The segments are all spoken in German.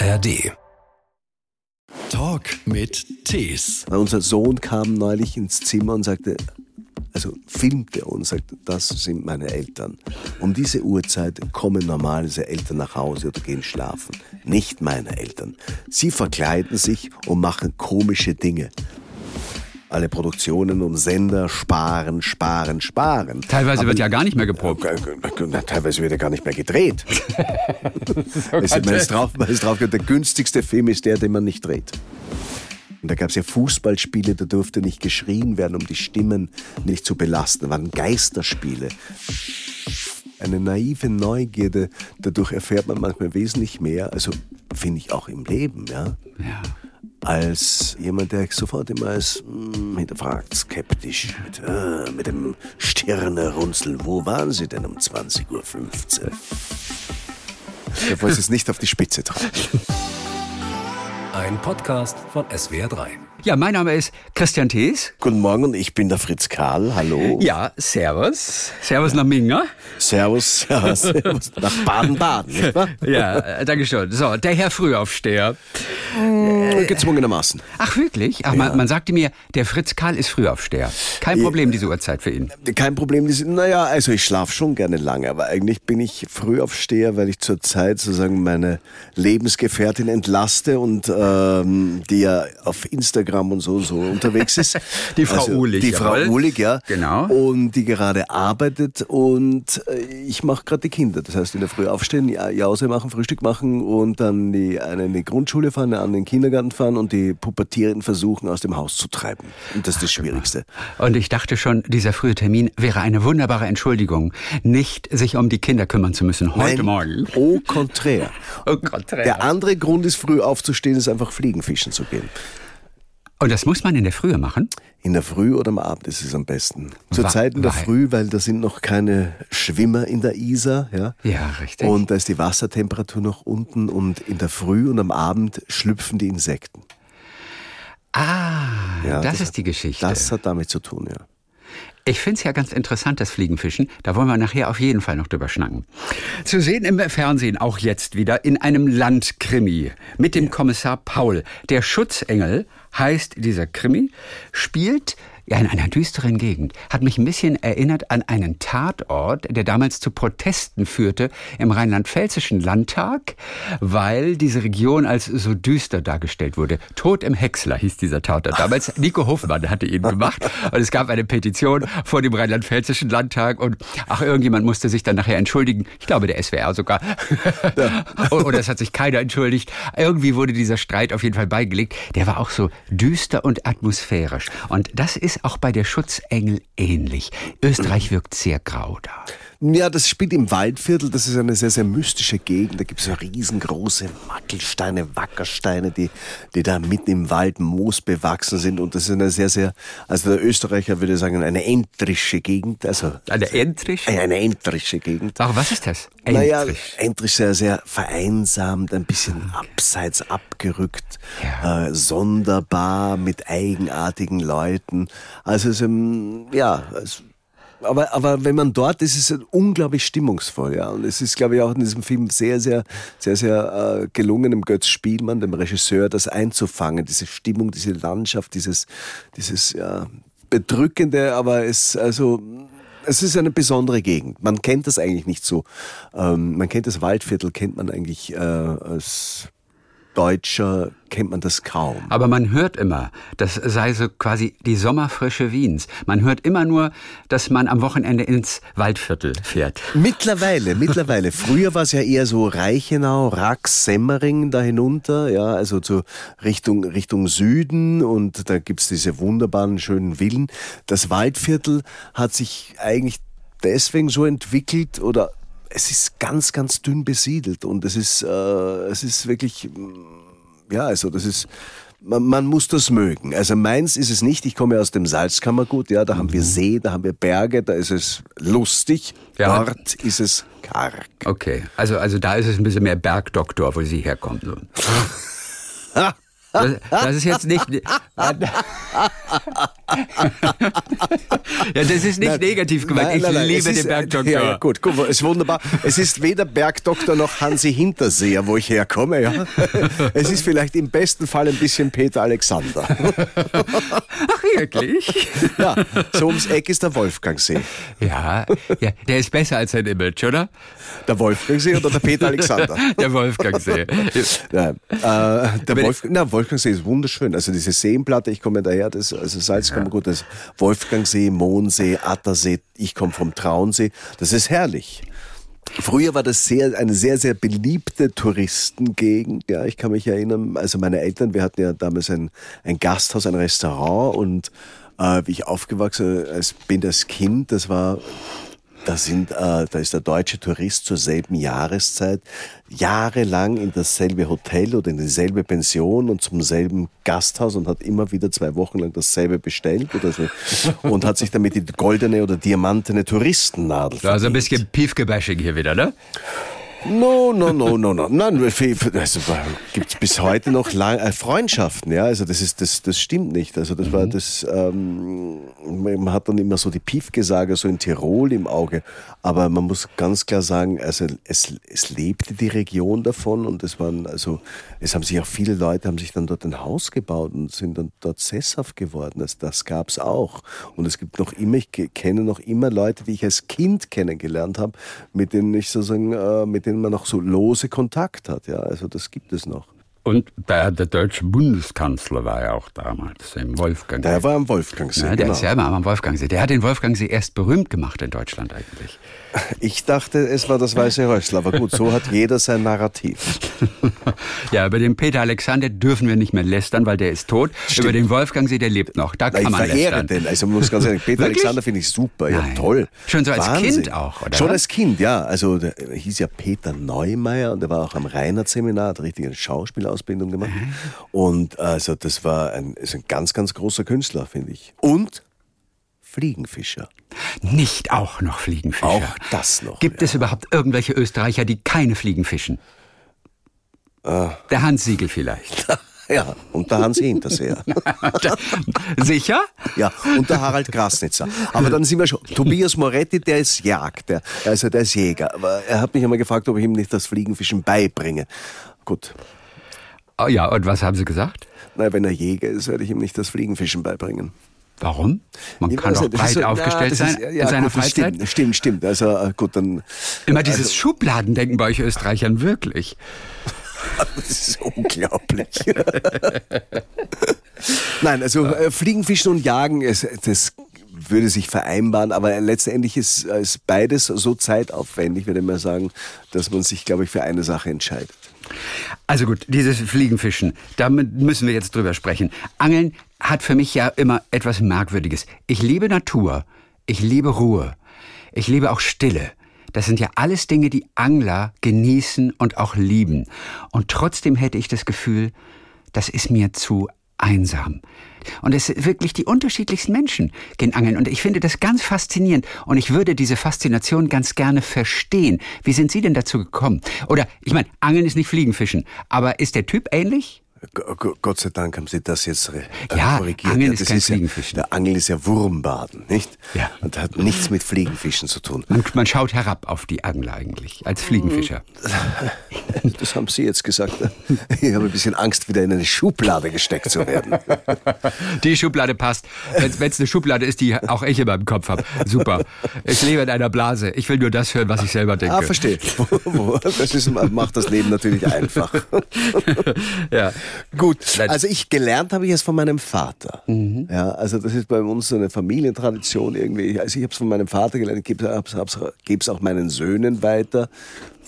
ARD. Talk mit Tees. Unser Sohn kam neulich ins Zimmer und sagte, also filmte und sagte, das sind meine Eltern. Um diese Uhrzeit kommen normalerweise Eltern nach Hause oder gehen schlafen. Nicht meine Eltern. Sie verkleiden sich und machen komische Dinge. Alle Produktionen und Sender sparen, sparen, sparen. Teilweise Aber- wird ja gar nicht mehr geprobt. Teilweise wird er gar nicht mehr gedreht. Es ist, man ist drauf, man ist drauf, der günstigste Film ist der, den man nicht dreht. Und da gab es ja Fußballspiele, da durfte nicht geschrien werden, um die Stimmen nicht zu belasten. Das waren Geisterspiele. Eine naive Neugierde, dadurch erfährt man manchmal wesentlich mehr, also finde ich auch im Leben, ja, Ja. Als jemand, der sofort immer als hm, hinterfragt, skeptisch, mit, äh, mit dem Stirnerunzeln. Wo waren Sie denn um 20.15 Uhr? Der wollte es nicht auf die Spitze treiben. Ein Podcast von SWR3. Ja, mein Name ist Christian Thees. Guten Morgen, ich bin der Fritz Karl. Hallo. Ja, Servus. Servus nach Minga. Servus, ja, servus. Nach Baden-Baden? Ja, äh, danke schön. So, der Herr Frühaufsteher. Gezwungenermaßen. Ach, wirklich? Ach, man, man sagte mir, der Fritz Karl ist Frühaufsteher. Kein Problem, diese Uhrzeit für ihn. Kein Problem. die sind- Naja, also ich schlafe schon gerne lange, aber eigentlich bin ich Frühaufsteher, weil ich zurzeit sozusagen meine Lebensgefährtin entlaste und ähm, die ja auf Instagram und so so unterwegs ist. Also Die Frau Uhlig, Die Frau jawohl. Uhlig, ja. Genau. Und die gerade arbeitet und äh, ich mache gerade die Kinder. Das heißt, in der Früh aufstehen, Ja- Jause machen, Frühstück machen und dann die eine in die Grundschule fahren, eine in den Kindergarten fahren und die Pubertierenden versuchen, aus dem Haus zu treiben. Und das ist das Schwierigste. Und ich dachte schon, dieser frühe Termin wäre eine wunderbare Entschuldigung, nicht sich um die Kinder kümmern zu müssen heute Nein, Morgen. Au contraire. Oh Gott, Der andere Grund ist, früh aufzustehen, ist einfach Fliegenfischen zu gehen. Und das muss man in der Frühe machen? In der Früh oder am Abend ist es am besten. Zur Wa- Zeit in der Früh, weil da sind noch keine Schwimmer in der Isar. Ja, Ja, richtig. Und da ist die Wassertemperatur noch unten und in der Früh und am Abend schlüpfen die Insekten. Ah, Ja, das, ist die Geschichte. Das hat damit zu tun, ja. Ich finde es ja ganz interessant, das Fliegenfischen. Da wollen wir nachher auf jeden Fall noch drüber schnacken. Zu sehen im Fernsehen, auch jetzt wieder, in einem Landkrimi mit dem Kommissar Paul. Der Schutzengel heißt dieser Krimi, spielt ja, in einer düsteren Gegend. Hat mich ein bisschen erinnert an einen Tatort, der damals zu Protesten führte im rheinland-pfälzischen Landtag, weil diese Region als so düster dargestellt wurde. Tod im Häcksler hieß dieser Tatort. Damals Nico Hofmann hatte ihn gemacht und es gab eine Petition vor dem rheinland-pfälzischen Landtag und ach, irgendjemand musste sich dann nachher entschuldigen. Ich glaube, der SWR sogar. Oder es hat sich keiner entschuldigt. Irgendwie wurde dieser Streit auf jeden Fall beigelegt. Der war auch so düster und atmosphärisch. Und das ist auch bei der Schutzengel ähnlich. Österreich wirkt sehr grau da. Ja, das spielt im Waldviertel, das ist eine sehr, sehr mystische Gegend. Da gibt es so riesengroße Wackelsteine, Wackersteine, die, die da mitten im Wald moosbewachsen sind. Und das ist eine sehr, sehr, also der Österreicher würde sagen, eine entrische Gegend. Also Eine Entrisch? eine, eine entrische Gegend. Ach, was ist das? Naja, Entrisch. Entrisch sehr, sehr vereinsamt, ein bisschen abseits abgerückt, Ja. äh, sonderbar mit eigenartigen Leuten. Also es, ähm, ja, es, aber, aber wenn man dort ist, ist es unglaublich stimmungsvoll, ja. Und es ist, glaube ich, auch in diesem Film sehr, sehr, sehr, sehr äh, gelungen, dem Götz Spielmann, dem Regisseur, das einzufangen, diese Stimmung, diese Landschaft, dieses, dieses, ja, bedrückende, aber es, also, es ist eine besondere Gegend. Man kennt das eigentlich nicht so. Ähm, man kennt das Waldviertel, kennt man eigentlich äh, als Deutscher, kennt man das kaum. Aber man hört immer, das sei so quasi die Sommerfrische Wiens. Man hört immer nur, dass man am Wochenende ins Waldviertel fährt. Mittlerweile, mittlerweile. Früher war es ja eher so Reichenau, Rax, Semmering da hinunter, ja, also zu Richtung, Richtung Süden und da gibt's diese wunderbaren, schönen Villen. Das Waldviertel hat sich eigentlich deswegen so entwickelt oder es ist ganz, ganz dünn besiedelt und es ist, äh, es ist wirklich, mm, ja, also das ist, man, man muss das mögen. Also meins ist es nicht. Ich komme aus dem Salzkammergut. Ja, da haben wir See, da haben wir Berge, da ist es lustig. Ja. Dort ist es karg. Okay, also, also da ist es ein bisschen mehr Bergdoktor, wo sie herkommt. So. Das, das ist jetzt nicht. ja, das ist nicht nein, negativ gemeint. ich nein, liebe den Bergdoktor. Ja, ja, gut, gut, ist wunderbar. Es ist weder Bergdoktor noch Hansi Hinterseher, wo ich herkomme. Ja. Es ist vielleicht im besten Fall ein bisschen Peter Alexander. Ach, wirklich? Ja, so ums Eck ist der Wolfgangsee. Ja, ja, der ist besser als sein Image, oder? Der Wolfgangsee oder der Peter Alexander? Der Wolfgangsee. Ja, äh, der Wolf, na, Wolfgangsee ist wunderschön. Also diese Seenplatte, ich komme daher, das, also Salzkammergut, das Wolfgangsee, Mohnsee, Attersee, ich komme vom Traunsee. Das ist herrlich. Früher war das sehr, eine sehr, sehr beliebte Touristengegend. Ja, ich kann mich erinnern, also meine Eltern, wir hatten ja damals ein, ein Gasthaus, ein Restaurant und äh, wie ich aufgewachsen bin als Kind, das war da, sind, äh, da ist der deutsche Tourist zur selben Jahreszeit jahrelang in dasselbe Hotel oder in dieselbe Pension und zum selben Gasthaus und hat immer wieder zwei Wochen lang dasselbe bestellt oder so und hat sich damit die goldene oder diamantene Touristennadel verdient. Also ein bisschen Piefgebashing hier wieder, ne? No, no, no, no, no. Nein, also gibt es bis heute noch lang, äh, Freundschaften, ja. Also das ist, das, das stimmt nicht. Also das mhm. war das, ähm, man hat dann immer so die Piefgesage so in Tirol im Auge. Aber man muss ganz klar sagen, also es, es lebte die Region davon und es waren, also es haben sich auch viele Leute haben sich dann dort ein Haus gebaut und sind dann dort sesshaft geworden. Das, das gab es auch. Und es gibt noch immer, ich kenne noch immer Leute, die ich als Kind kennengelernt habe, mit denen ich sozusagen, äh, mit denen man noch so lose Kontakt hat. Ja, also das gibt es noch. Und der, der deutsche Bundeskanzler war ja auch damals im Wolfgang. Der war am Wolfgangsee. Ja, der genau. ist ja immer am Wolfgangsee. Der hat den Wolfgangsee erst berühmt gemacht in Deutschland eigentlich. Ich dachte, es war das Weiße Häusl, aber gut, so hat jeder sein Narrativ. ja, über den Peter Alexander dürfen wir nicht mehr lästern, weil der ist tot. Stimmt. Über den Wolfgangsee, der lebt noch. Da kann ich man verehre lästern. den. Also muss ganz ehrlich, Peter Alexander finde ich super, ja toll. Schon so als Wahnsinn. Kind auch, oder? Schon als Kind, ja. Also der hieß ja Peter Neumeier und der war auch am Reinhardt-Seminar, hat richtig eine Schauspielausbildung gemacht. Und also das war ein, ist ein ganz, ganz großer Künstler, finde ich. Und Fliegenfischer. Nicht auch noch Fliegenfischer. Auch das noch. Gibt ja. es überhaupt irgendwelche Österreicher, die keine Fliegen fischen? Äh. Der Hans Siegel vielleicht. Ja, und der Hans Hinterseher. Sicher? Ja, und der Harald Grasnitzer. Aber dann sind wir schon. Tobias Moretti, der ist Jagd, der, also der ist Jäger. Aber er hat mich einmal gefragt, ob ich ihm nicht das Fliegenfischen beibringe. Gut. Oh ja, und was haben Sie gesagt? Na, wenn er Jäger ist, werde ich ihm nicht das Fliegenfischen beibringen. Warum? Man kann doch breit so, aufgestellt ja, sein ist, ja, in seiner gut, Freizeit. Stimmt, stimmt, stimmt. Also gut, dann. Immer dieses also, Schubladendenken bei euch Österreichern, wirklich. das ist unglaublich. Nein, also äh, Fliegen, Fischen und Jagen, das würde sich vereinbaren, aber letztendlich ist, ist beides so zeitaufwendig, würde ich mal sagen, dass man sich, glaube ich, für eine Sache entscheidet. Also gut, dieses Fliegenfischen, damit müssen wir jetzt drüber sprechen. Angeln hat für mich ja immer etwas Merkwürdiges. Ich liebe Natur, ich liebe Ruhe, ich liebe auch Stille. Das sind ja alles Dinge, die Angler genießen und auch lieben. Und trotzdem hätte ich das Gefühl, das ist mir zu einsam. Und es sind wirklich die unterschiedlichsten Menschen gehen angeln. Und ich finde das ganz faszinierend. Und ich würde diese Faszination ganz gerne verstehen. Wie sind Sie denn dazu gekommen? Oder, ich meine, Angeln ist nicht Fliegenfischen. Aber ist der Typ ähnlich? Gott sei Dank haben Sie das jetzt äh, ja, korrigiert. Angeln ist kein Fliegenfischen. Ja, der Angel ist ja Wurmbaden, nicht? Ja. Und hat nichts mit Fliegenfischen zu tun. Man, man schaut herab auf die Angler eigentlich, als Fliegenfischer. Das haben Sie jetzt gesagt. Ich habe ein bisschen Angst, wieder in eine Schublade gesteckt zu werden. Die Schublade passt. Wenn es eine Schublade ist, die auch ich in meinem Kopf habe. Super. Ich lebe in einer Blase. Ich will nur das hören, was ich selber denke. Ah, verstehe. Das ist, macht das Leben natürlich einfach. Ja. Gut, also ich gelernt habe ich es von meinem Vater. Mhm. Ja, also das ist bei uns so eine Familientradition irgendwie. Also ich habe es von meinem Vater gelernt, gebe es auch meinen Söhnen weiter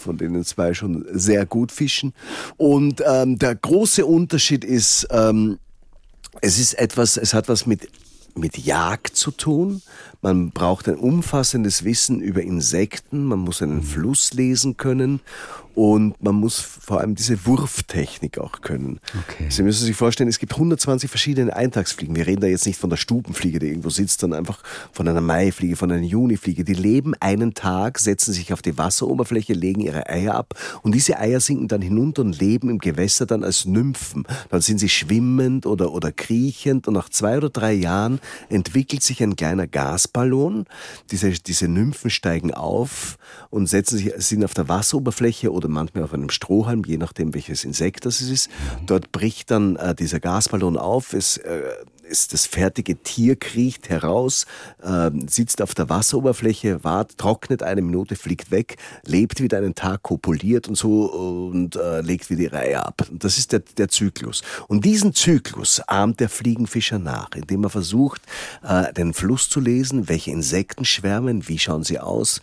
von denen zwei schon sehr gut fischen. Und ähm, der große Unterschied ist, ähm, es ist etwas, es hat was mit mit Jagd zu tun. Man braucht ein umfassendes Wissen über Insekten. Man muss einen Fluss lesen können Und man muss vor allem diese Wurftechnik auch können. Okay. Sie müssen sich vorstellen, es gibt 120 verschiedene Eintagsfliegen. Wir reden da jetzt nicht von der Stubenfliege, die irgendwo sitzt, sondern einfach von einer Maifliege, von einer Junifliege. Die leben einen Tag, setzen sich auf die Wasseroberfläche, legen ihre Eier ab und diese Eier sinken dann hinunter und leben im Gewässer dann als Nymphen. Dann sind sie schwimmend oder, oder kriechend und nach zwei oder drei Jahren entwickelt sich ein kleiner Gasballon. Diese, diese Nymphen steigen auf und setzen sich, sind auf der Wasseroberfläche oder manchmal auf einem Strohhalm, je nachdem welches Insekt das ist. Dort bricht dann äh, dieser Gasballon auf. Es äh, ist das fertige Tier kriecht heraus, äh, sitzt auf der Wasseroberfläche, wart, trocknet eine Minute, fliegt weg, lebt wieder einen Tag, kopuliert und so und äh, legt wieder die Reihe ab. Und das ist der, der Zyklus. Und diesen Zyklus ahmt der Fliegenfischer nach, indem er versucht, äh, den Fluss zu lesen, welche Insekten schwärmen, wie schauen sie aus,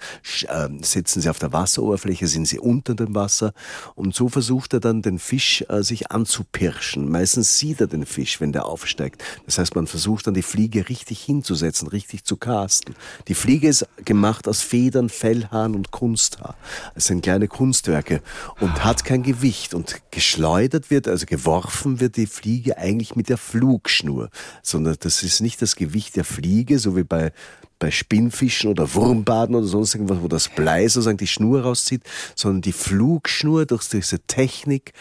äh, sitzen sie auf der Wasseroberfläche, sind sie unter dem Wasser. Und so versucht er dann den Fisch äh, sich anzupirschen. Meistens sieht er den Fisch, wenn der aufsteigt. Das heißt, man versucht dann die Fliege richtig hinzusetzen, richtig zu casten. Die Fliege ist gemacht aus Federn, Fellhaaren und Kunsthaar. Es sind kleine Kunstwerke und hat kein Gewicht und geschleudert wird, also geworfen wird die Fliege eigentlich mit der Flugschnur, sondern das ist nicht das Gewicht der Fliege, so wie bei bei Spinnfischen oder Wurmbaden oder sonst irgendwas, wo das Blei sozusagen die Schnur rauszieht, sondern die Flugschnur durch diese Technik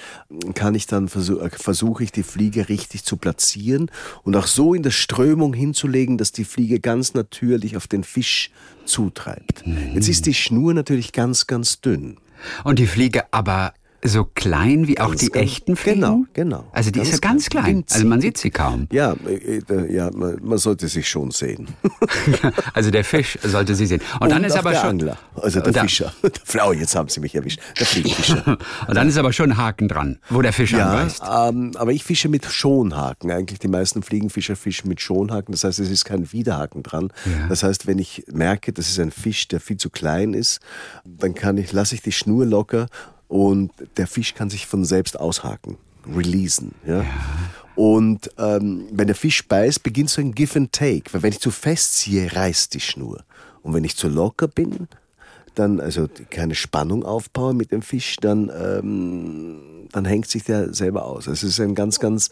kann ich dann versuche versuche ich die Fliege richtig zu platzieren und auch so in der Strömung hinzulegen, dass die Fliege ganz natürlich auf den Fisch zutreibt. Jetzt ist die Schnur natürlich ganz, ganz dünn. Und die Fliege aber so klein wie auch Ganz, die ganz- echten Fliegen? genau, genau. Also die ist ja Ganz, ganz ganz klein. Also man sieht sie kaum. Ja, äh, äh, ja man, sollte sich schon sehen. Also der Fisch sollte sie sehen. Und, dann ist aber der schon Angler, also der Und da- Fischer. Der Flau, jetzt haben Sie mich erwischt. Der Fliegenfischer. Und dann ist aber schon ein Haken dran, wo der Fisch Ja, anbeißt. ähm, aber ich fische mit Schonhaken. Eigentlich die meisten Fliegenfischer fischen mit Schonhaken. Das heißt, es ist kein Widerhaken dran. Ja. Das heißt, wenn ich merke, das ist ein Fisch, der viel zu klein ist, dann kann ich, lasse ich die Schnur locker und der Fisch kann sich von selbst aushaken, releasen. Ja? Und ähm, wenn der Fisch beißt, beginnt so ein Give and Take. Weil wenn ich zu fest ziehe, reißt die Schnur. Und wenn ich zu locker bin, dann also keine Spannung aufbaue mit dem Fisch, dann, ähm, dann hängt sich der selber aus. Es ist ein ganz, ganz,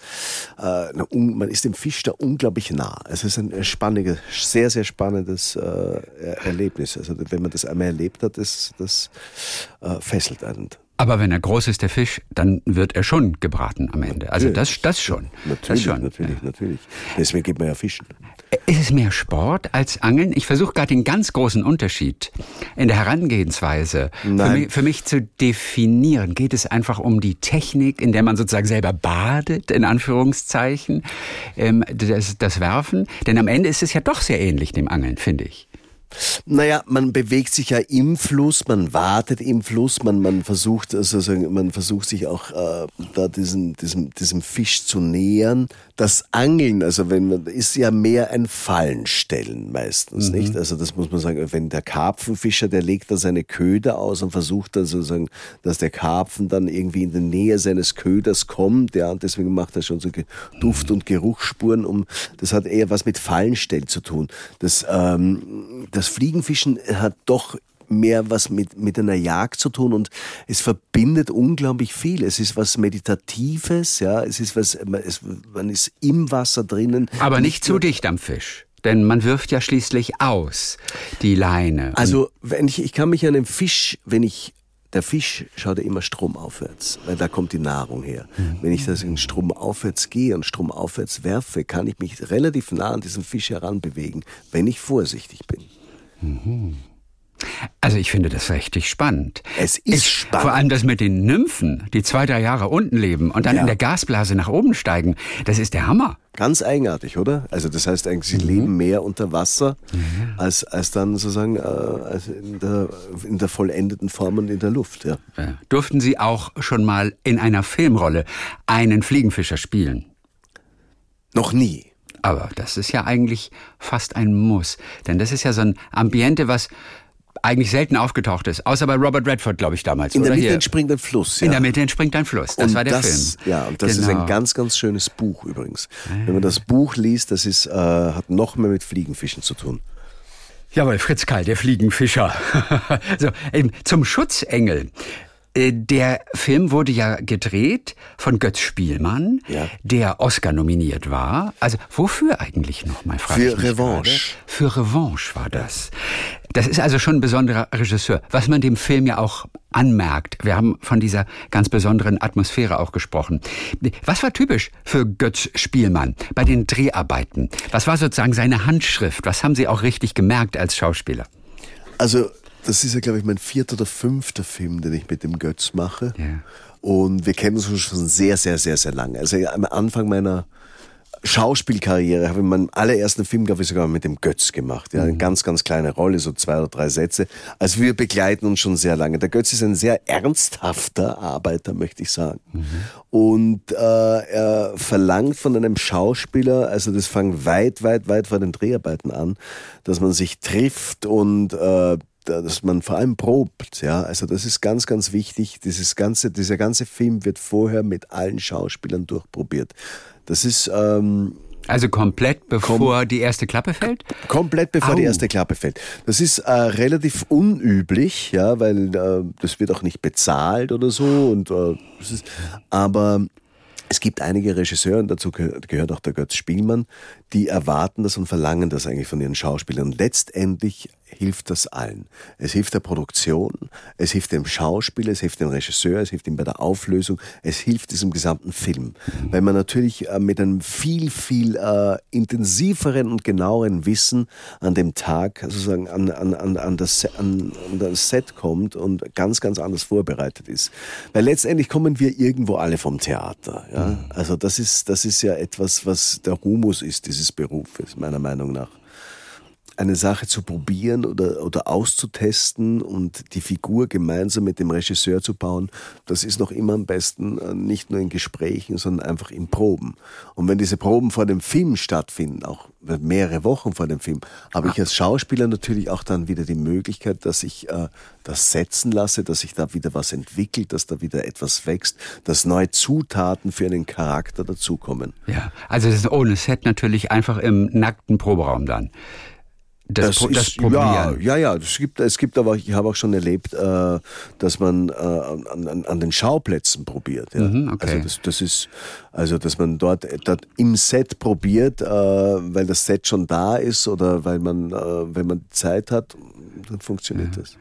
äh, man ist dem Fisch da unglaublich nah. Es ist ein spannendes, sehr, sehr spannendes äh, Er- Erlebnis. Also wenn man das einmal erlebt hat, das, das äh, fesselt einen. Aber wenn er groß ist, der Fisch, dann wird er schon gebraten am Ende. Also das, das schon. das Natürlich, schon. natürlich, natürlich. Deswegen geht man ja fischen. Ist es mehr Sport als Angeln? Ich versuche gerade den ganz großen Unterschied in der Herangehensweise für mich, für mich zu definieren. Geht es einfach um die Technik, in der man sozusagen selber badet, in Anführungszeichen, ähm, das, das Werfen? Denn am Ende ist es ja doch sehr ähnlich dem Angeln, finde ich. Naja, man bewegt sich ja im Fluss, man wartet im Fluss, man, man versucht, also man versucht sich auch äh, da diesem, diesem, diesem Fisch zu nähern. Das Angeln, also wenn man, ist ja mehr ein Fallenstellen meistens, nicht? Also das muss man sagen, wenn der Karpfenfischer, der legt da seine Köder aus und versucht dann sozusagen, dass der Karpfen dann irgendwie in die Nähe seines Köders kommt, ja, und deswegen macht er schon so Duft- und Geruchsspuren, um, das hat eher was mit Fallenstellen zu tun. Das, ähm, das Fliegenfischen hat doch mehr was mit, mit einer Jagd zu tun und es verbindet unglaublich viel. Es ist was Meditatives, ja, es ist was, man, es, man ist im Wasser drinnen. Aber nicht zu dicht am Fisch. Denn man wirft ja schließlich aus die Leine. Also, wenn ich, ich kann mich an den Fisch, wenn ich, der Fisch schaut ja immer stromaufwärts, weil da kommt die Nahrung her. Wenn ich das in stromaufwärts gehe und stromaufwärts werfe, kann ich mich relativ nah an diesen Fisch heranbewegen, wenn ich vorsichtig bin. Also ich finde das richtig spannend. Es ist spannend. Vor allem das mit den Nymphen, die zwei, drei Jahre unten leben und dann Ja. in der Gasblase nach oben steigen. Das ist der Hammer. Ganz eigenartig, oder? Also das heißt eigentlich, sie leben mehr unter Wasser, als, als dann sozusagen äh, als in, der, in der vollendeten Form und in der Luft. Ja. Ja. Durften Sie auch schon mal in einer Filmrolle einen Fliegenfischer spielen? Noch nie. Aber das ist ja eigentlich fast ein Muss. Denn das ist ja so ein Ambiente, was eigentlich selten aufgetaucht ist. Außer bei Robert Redford, glaube ich, damals. In der Mitte hier. entspringt ein Fluss. Ja. In der Mitte entspringt ein Fluss. Das und war der das, Film. Ja, und das ist Genau. ein ganz, ganz schönes Buch übrigens. Wenn man das Buch liest, das ist, äh, hat noch mehr mit Fliegenfischen zu tun. Jawohl, Fritz Karl, der Fliegenfischer. so, eben, zum Schutzengel. Äh, der Film wurde ja gedreht von Götz Spielmann, Ja. der Oscar nominiert war. Also wofür eigentlich nochmal? Für Revanche. gerade. Für Revanche war das. Das ist also schon ein besonderer Regisseur, was man dem Film ja auch anmerkt. Wir haben von dieser ganz besonderen Atmosphäre auch gesprochen. Was war typisch für Götz Spielmann bei den Dreharbeiten? Was war sozusagen seine Handschrift? Was haben Sie auch richtig gemerkt als Schauspieler? Also, das ist ja, glaube ich, mein vierter oder fünfter Film, den ich mit dem Götz mache. Ja. Und wir kennen uns schon sehr, sehr, sehr, sehr lange. Also am Anfang meiner Schauspielkarriere habe ich meinen allerersten Film, glaube ich, sogar mit dem Götz gemacht. Ja, eine ganz, ganz kleine Rolle, so zwei oder drei Sätze. Also wir begleiten uns schon sehr lange. Der Götz ist ein sehr ernsthafter Arbeiter, möchte ich sagen. Und äh, er verlangt von einem Schauspieler, also das fängt weit, weit, weit vor den Dreharbeiten an, dass man sich trifft und äh, dass man vor allem probt, ja, also das ist ganz, ganz wichtig. Dieses ganze, dieser ganze Film wird vorher mit allen Schauspielern durchprobiert. Das ist ähm, Also komplett bevor die erste Klappe fällt? komplett bevor die Au. erste Klappe fällt. Das ist äh, relativ unüblich, ja, weil äh, das wird auch nicht bezahlt oder so. Und äh, ist, aber es gibt einige Regisseure, und dazu gehö- gehört auch der Götz Spielmann, die erwarten das und verlangen das eigentlich von ihren Schauspielern. Letztendlich hilft das allen. Es hilft der Produktion, es hilft dem Schauspieler, es hilft dem Regisseur, es hilft ihm bei der Auflösung, es hilft diesem gesamten Film. Weil man natürlich äh, mit einem viel, viel äh, intensiveren und genaueren Wissen an dem Tag sozusagen an, an, an, an, das, an, an das Set kommt und ganz, ganz anders vorbereitet ist. Weil letztendlich kommen wir irgendwo alle vom Theater. Ja? Also das ist, das ist ja etwas, was der Humus ist dieses Berufes, meiner Meinung nach eine Sache zu probieren oder, oder auszutesten und die Figur gemeinsam mit dem Regisseur zu bauen, das ist noch immer am besten äh, nicht nur in Gesprächen, sondern einfach in Proben. Und wenn diese Proben vor dem Film stattfinden, auch mehrere Wochen vor dem Film, habe ich als Schauspieler natürlich auch dann wieder die Möglichkeit, dass ich äh, das setzen lasse, dass sich da wieder was entwickelt, dass da wieder etwas wächst, dass neue Zutaten für einen Charakter dazukommen. Ja, also das ist ohne Set natürlich einfach im nackten Proberaum dann. Das, Pro- das ja, Probieren. ja, ja. Es gibt, es gibt aber, ich habe auch schon erlebt, äh, dass man äh, an, an, an den Schauplätzen probiert. Ja. Mhm, okay. Also das, das ist, also dass man dort, dort im Set probiert, äh, weil das Set schon da ist oder weil man, äh, wenn man Zeit hat, dann funktioniert das.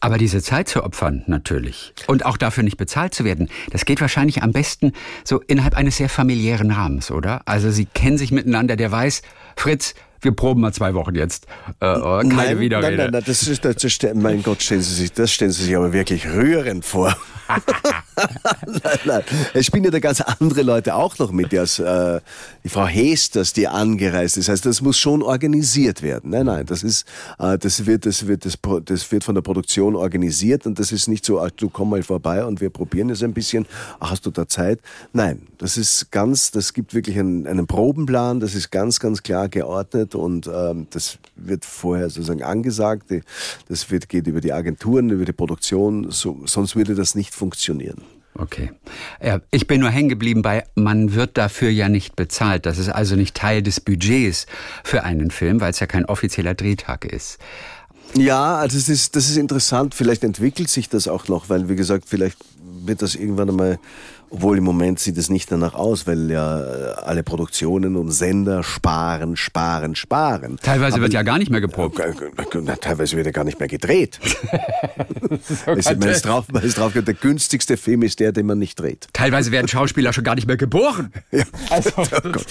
Aber diese Zeit zu opfern, natürlich. Und auch dafür nicht bezahlt zu werden, das geht wahrscheinlich am besten so innerhalb eines sehr familiären Rahmens, oder? Also Sie kennen sich miteinander, der weiß, Fritz, wir proben mal zwei Wochen jetzt. Äh, keine nein, Widerrede. Nein, nein, nein, das ist, das, ste- mein Gott, stellen Sie sich, das stellen Sie sich aber wirklich rührend vor. nein, nein. Es spielen ja da ganz andere Leute auch noch mit, die, äh, die Frau Hesters, die angereist ist. Das heißt, das muss schon organisiert werden. Nein, nein, das ist, äh, das wird, das wird, das, das wird von der Produktion organisiert und das ist nicht so, ach, du komm mal vorbei und wir probieren es ein bisschen. Ach, hast du da Zeit? Nein, das ist ganz, das gibt wirklich einen, einen Probenplan, das ist ganz, ganz klar geordnet und ähm, das wird vorher sozusagen angesagt. Das wird, geht über die Agenturen, über die Produktion, so, sonst würde das nicht funktionieren. Okay. Ja, ich bin nur hängen geblieben bei, man wird dafür ja nicht bezahlt. Das ist also nicht Teil des Budgets für einen Film, weil es ja kein offizieller Drehtag ist. Ja, also das ist, das ist interessant. Vielleicht entwickelt sich das auch noch, weil, wie gesagt, vielleicht wird das irgendwann einmal, obwohl im Moment sieht es nicht danach aus, weil ja äh, alle Produktionen und Sender sparen, sparen, sparen. Teilweise Aber- wird ja gar nicht mehr geprobt. Na, teilweise wird er gar nicht mehr gedreht. es, man ist drauf, man ist drauf, der günstigste Film ist der, den man nicht dreht. Teilweise werden Schauspieler schon gar nicht mehr geboren. Ja. Also, Oh Gott.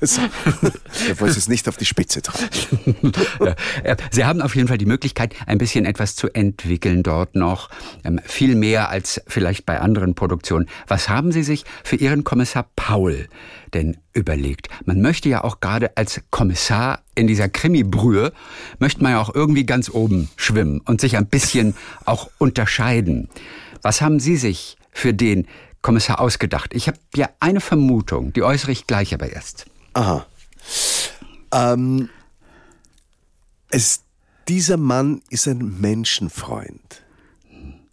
Das, da wollte es nicht auf die Spitze treiben. Ja, äh, Sie haben auf jeden Fall die Möglichkeit, ein bisschen etwas zu entwickeln dort noch. Ähm, Viel mehr als vielleicht bei anderen Produktionen. Was haben Sie sich für Ihren Kommissar Paul denn überlegt? Man möchte ja auch gerade als Kommissar in dieser Krimi-Brühe, möchte man ja auch irgendwie ganz oben schwimmen und sich ein bisschen auch unterscheiden. Was haben Sie sich für den Kommissar ausgedacht? Ich habe ja eine Vermutung, die äußere ich gleich aber erst. Aha. Ähm, es, dieser Mann ist ein Menschenfreund.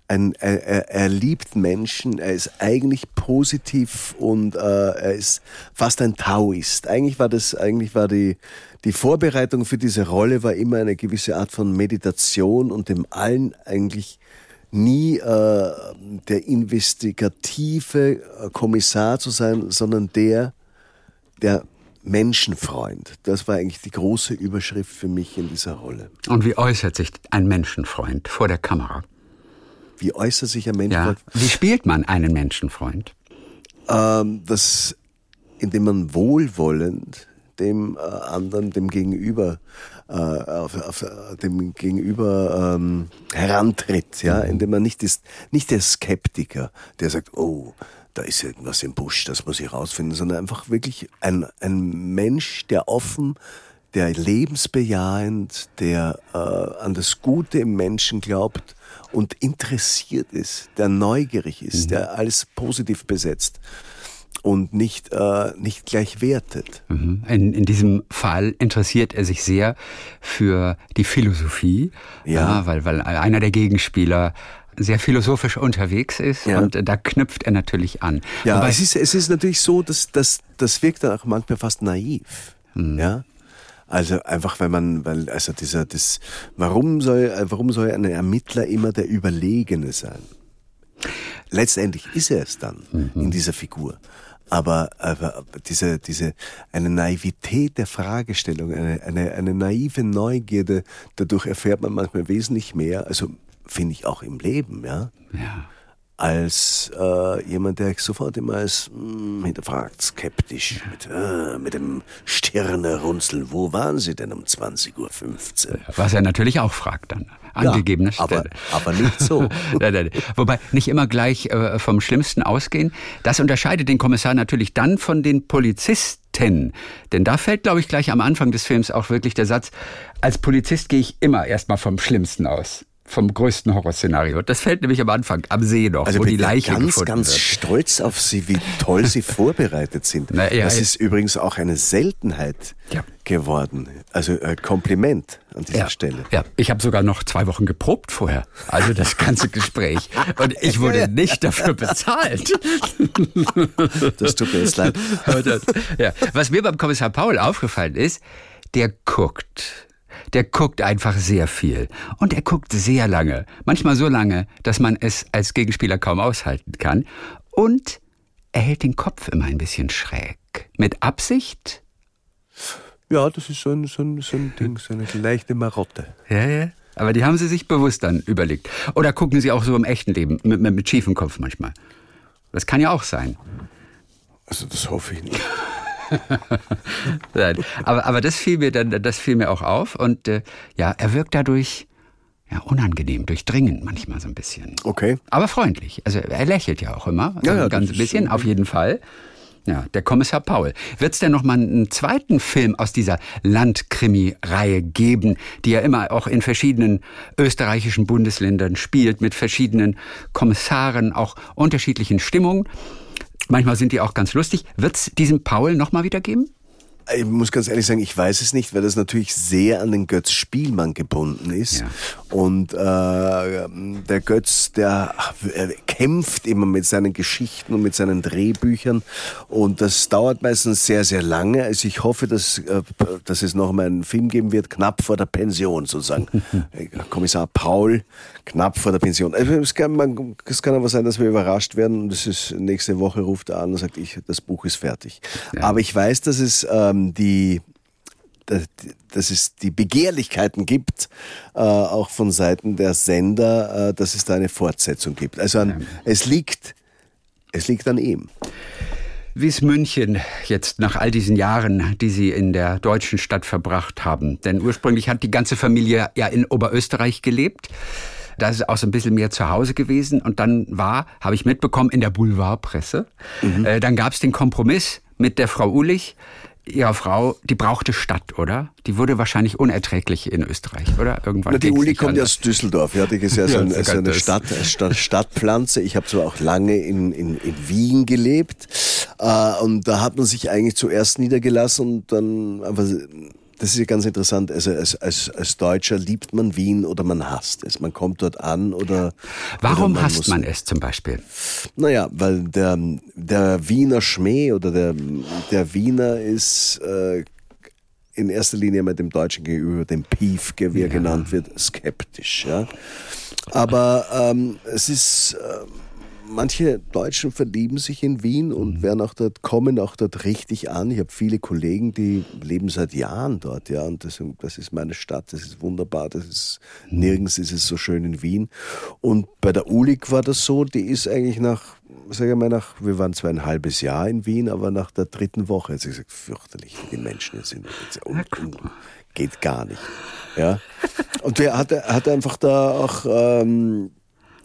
Ein, er, er, liebt Menschen, er ist eigentlich positiv und äh, er ist fast ein Taoist. Eigentlich war das, eigentlich war die, die Vorbereitung für diese Rolle war immer eine gewisse Art von Meditation und dem allen eigentlich nie äh, der investigative äh, Kommissar zu sein, sondern der, der Menschenfreund. Das war eigentlich die große Überschrift für mich in dieser Rolle. Und wie äußert sich ein Menschenfreund vor der Kamera? Wie äußert sich ein Menschenfreund? Ja. Wie spielt man einen Menschenfreund? Ähm, das, indem man wohlwollend dem äh, anderen, dem Gegenüber, äh, auf, auf, dem Gegenüber ähm, herantritt, ja, mhm. indem man nicht ist, nicht der Skeptiker, der sagt, oh, da ist irgendwas im Busch, das muss ich rausfinden, sondern einfach wirklich ein, ein Mensch, der offen, der lebensbejahend, der äh, an das Gute im Menschen glaubt und interessiert ist, der neugierig ist, mhm. der alles positiv besetzt und nicht, äh, nicht gleich wertet. Mhm. In, in diesem Fall interessiert er sich sehr für die Philosophie, ja. ja weil, weil einer der Gegenspieler sehr philosophisch unterwegs ist ja. und da knüpft er natürlich an. Ja, Wobei es ist, es ist natürlich so, dass, dass das wirkt dann auch manchmal fast naiv. Mhm. Ja. Also einfach, weil man, weil, also dieser, das, warum soll, warum soll ein Ermittler immer der Überlegene sein? Letztendlich ist er es dann mhm. in dieser Figur aber, aber diese, diese, eine Naivität der Fragestellung, eine, eine, eine naive Neugierde, dadurch erfährt man manchmal wesentlich mehr, also finde ich auch im Leben, ja. Ja als äh, jemand, der sofort immer als hm, hinterfragt, skeptisch, mit, äh, mit dem Stirnerunzeln, wo waren Sie denn um 20.15 Uhr? Was er natürlich auch fragt dann, angegebener ja, aber, aber nicht so. Wobei nicht immer gleich äh, vom Schlimmsten ausgehen. Das unterscheidet den Kommissar natürlich dann von den Polizisten. Denn da fällt, glaube ich, gleich am Anfang des Films auch wirklich der Satz, als Polizist gehe ich immer erstmal vom Schlimmsten aus vom größten Horrorszenario. Das fällt nämlich am Anfang am See noch, also wo die Leiche ganz, gefunden ganz wird. stolz auf Sie, wie toll Sie vorbereitet sind. Na, ja, das ist übrigens auch eine Seltenheit ja. geworden. Also äh, Kompliment an dieser ja, Stelle. Ja, ich habe sogar noch zwei Wochen geprobt vorher. Also das ganze Gespräch. Und ich wurde nicht dafür bezahlt. Das tut mir jetzt leid. ja. Was mir beim Kommissar Paul aufgefallen ist, der guckt der guckt einfach sehr viel. Und er guckt sehr lange. Manchmal so lange, dass man es als Gegenspieler kaum aushalten kann. Und er hält den Kopf immer ein bisschen schräg. Mit Absicht? Ja, das ist so ein, so ein, so ein Ding, so eine leichte Marotte. Ja, ja. Aber die haben sie sich bewusst dann überlegt. Oder gucken sie auch so im echten Leben, mit, mit, mit schiefem Kopf manchmal. Das kann ja auch sein. Also das hoffe ich nicht. Nein, aber, aber das fiel mir dann, das fiel mir auch auf und äh, ja, er wirkt dadurch ja, unangenehm, durchdringend manchmal so ein bisschen. Okay. Aber freundlich. Also er lächelt ja auch immer. Ja, ja, ein ganz bisschen, auf jeden Fall. Ja, der Kommissar Paul. Wird es denn noch mal einen zweiten Film aus dieser Landkrimi-Reihe geben, die ja immer auch in verschiedenen österreichischen Bundesländern spielt, mit verschiedenen Kommissaren, auch unterschiedlichen Stimmungen? Manchmal sind die auch ganz lustig. Wird es diesen Paul nochmal wieder geben? Ich muss ganz ehrlich sagen, ich weiß es nicht, weil das natürlich sehr an den Götz Spielmann gebunden ist. Ja. Und äh, der Götz, der kämpft immer mit seinen Geschichten und mit seinen Drehbüchern. Und das dauert meistens sehr, sehr lange. Also ich hoffe, dass, äh, dass es noch mal einen Film geben wird, knapp vor der Pension sozusagen. Kommissar Paul, knapp vor der Pension. Also es, kann, man, es kann aber sein, dass wir überrascht werden. Das ist nächste Woche ruft er an und sagt, ich, das Buch ist fertig. Ja. Aber ich weiß, dass es äh, ähm, die dass es die Begehrlichkeiten gibt, äh, auch von Seiten der Sender, äh, dass es da eine Fortsetzung gibt. Also an, es liegt, es liegt an ihm. Wie ist München jetzt nach all diesen Jahren, die Sie in der deutschen Stadt verbracht haben? Denn ursprünglich hat die ganze Familie ja in Oberösterreich gelebt. Da ist auch so ein bisschen mehr zu Hause gewesen. Und dann war, habe ich mitbekommen, in der Boulevardpresse. Mhm. Äh, dann gab es den Kompromiss mit der Frau Ulich Ihre Frau, die brauchte Stadt, oder? Die wurde wahrscheinlich unerträglich in Österreich, oder? Irgendwann. Na, die Uli kommt ja aus Düsseldorf, ja, die ist ja so, ein, so eine Stadt, Stadt, Stadtpflanze. Ich habe zwar auch lange in, in, in Wien gelebt äh, und da hat man sich eigentlich zuerst niedergelassen und dann einfach das ist ja ganz interessant. Also als, als, als Deutscher liebt man Wien oder man hasst es. Man kommt dort an oder. Warum oder man hasst man es zum Beispiel? Naja, weil der, der Wiener Schmäh oder der, der Wiener ist äh, in erster Linie mit dem Deutschen gegenüber, dem Piefke, wie er ja. genannt wird, skeptisch. Ja? Aber ähm, es ist, äh, manche Deutschen verlieben sich in Wien und mhm. werden auch dort, kommen auch dort richtig an. Ich habe viele Kollegen, die leben seit Jahren dort, ja, und das, das ist meine Stadt, das ist wunderbar, das ist, mhm. nirgends ist es so schön in Wien. Und bei der Ulik war das so, die ist eigentlich nach, sage ich mal, nach, wir waren zwar ein halbes Jahr in Wien, aber nach der dritten Woche hat sie gesagt, fürchterlich, wie die Menschen sind. Und, und, geht gar nicht. Ja. Und der hat, hat einfach da auch, ähm,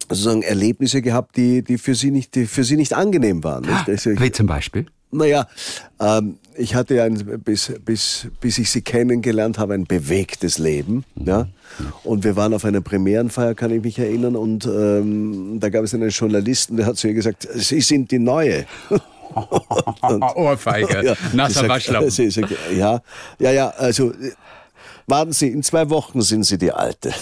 sozusagen Erlebnisse gehabt, die, die, für, sie nicht, die für sie nicht angenehm waren. Nicht? Also Wie zum Beispiel? Naja, ähm, ich hatte ja ein, bis, bis, bis ich sie kennengelernt habe, ein bewegtes Leben. Mhm. Ja? Und wir waren auf einer Premierenfeier, kann ich mich erinnern, und ähm, da gab es einen Journalisten, der hat zu ihr gesagt, Sie sind die Neue. Ohrfeige, ja, nasser Waschlappen. Ja, ja, ja, also warten Sie, in zwei Wochen sind Sie die Alte.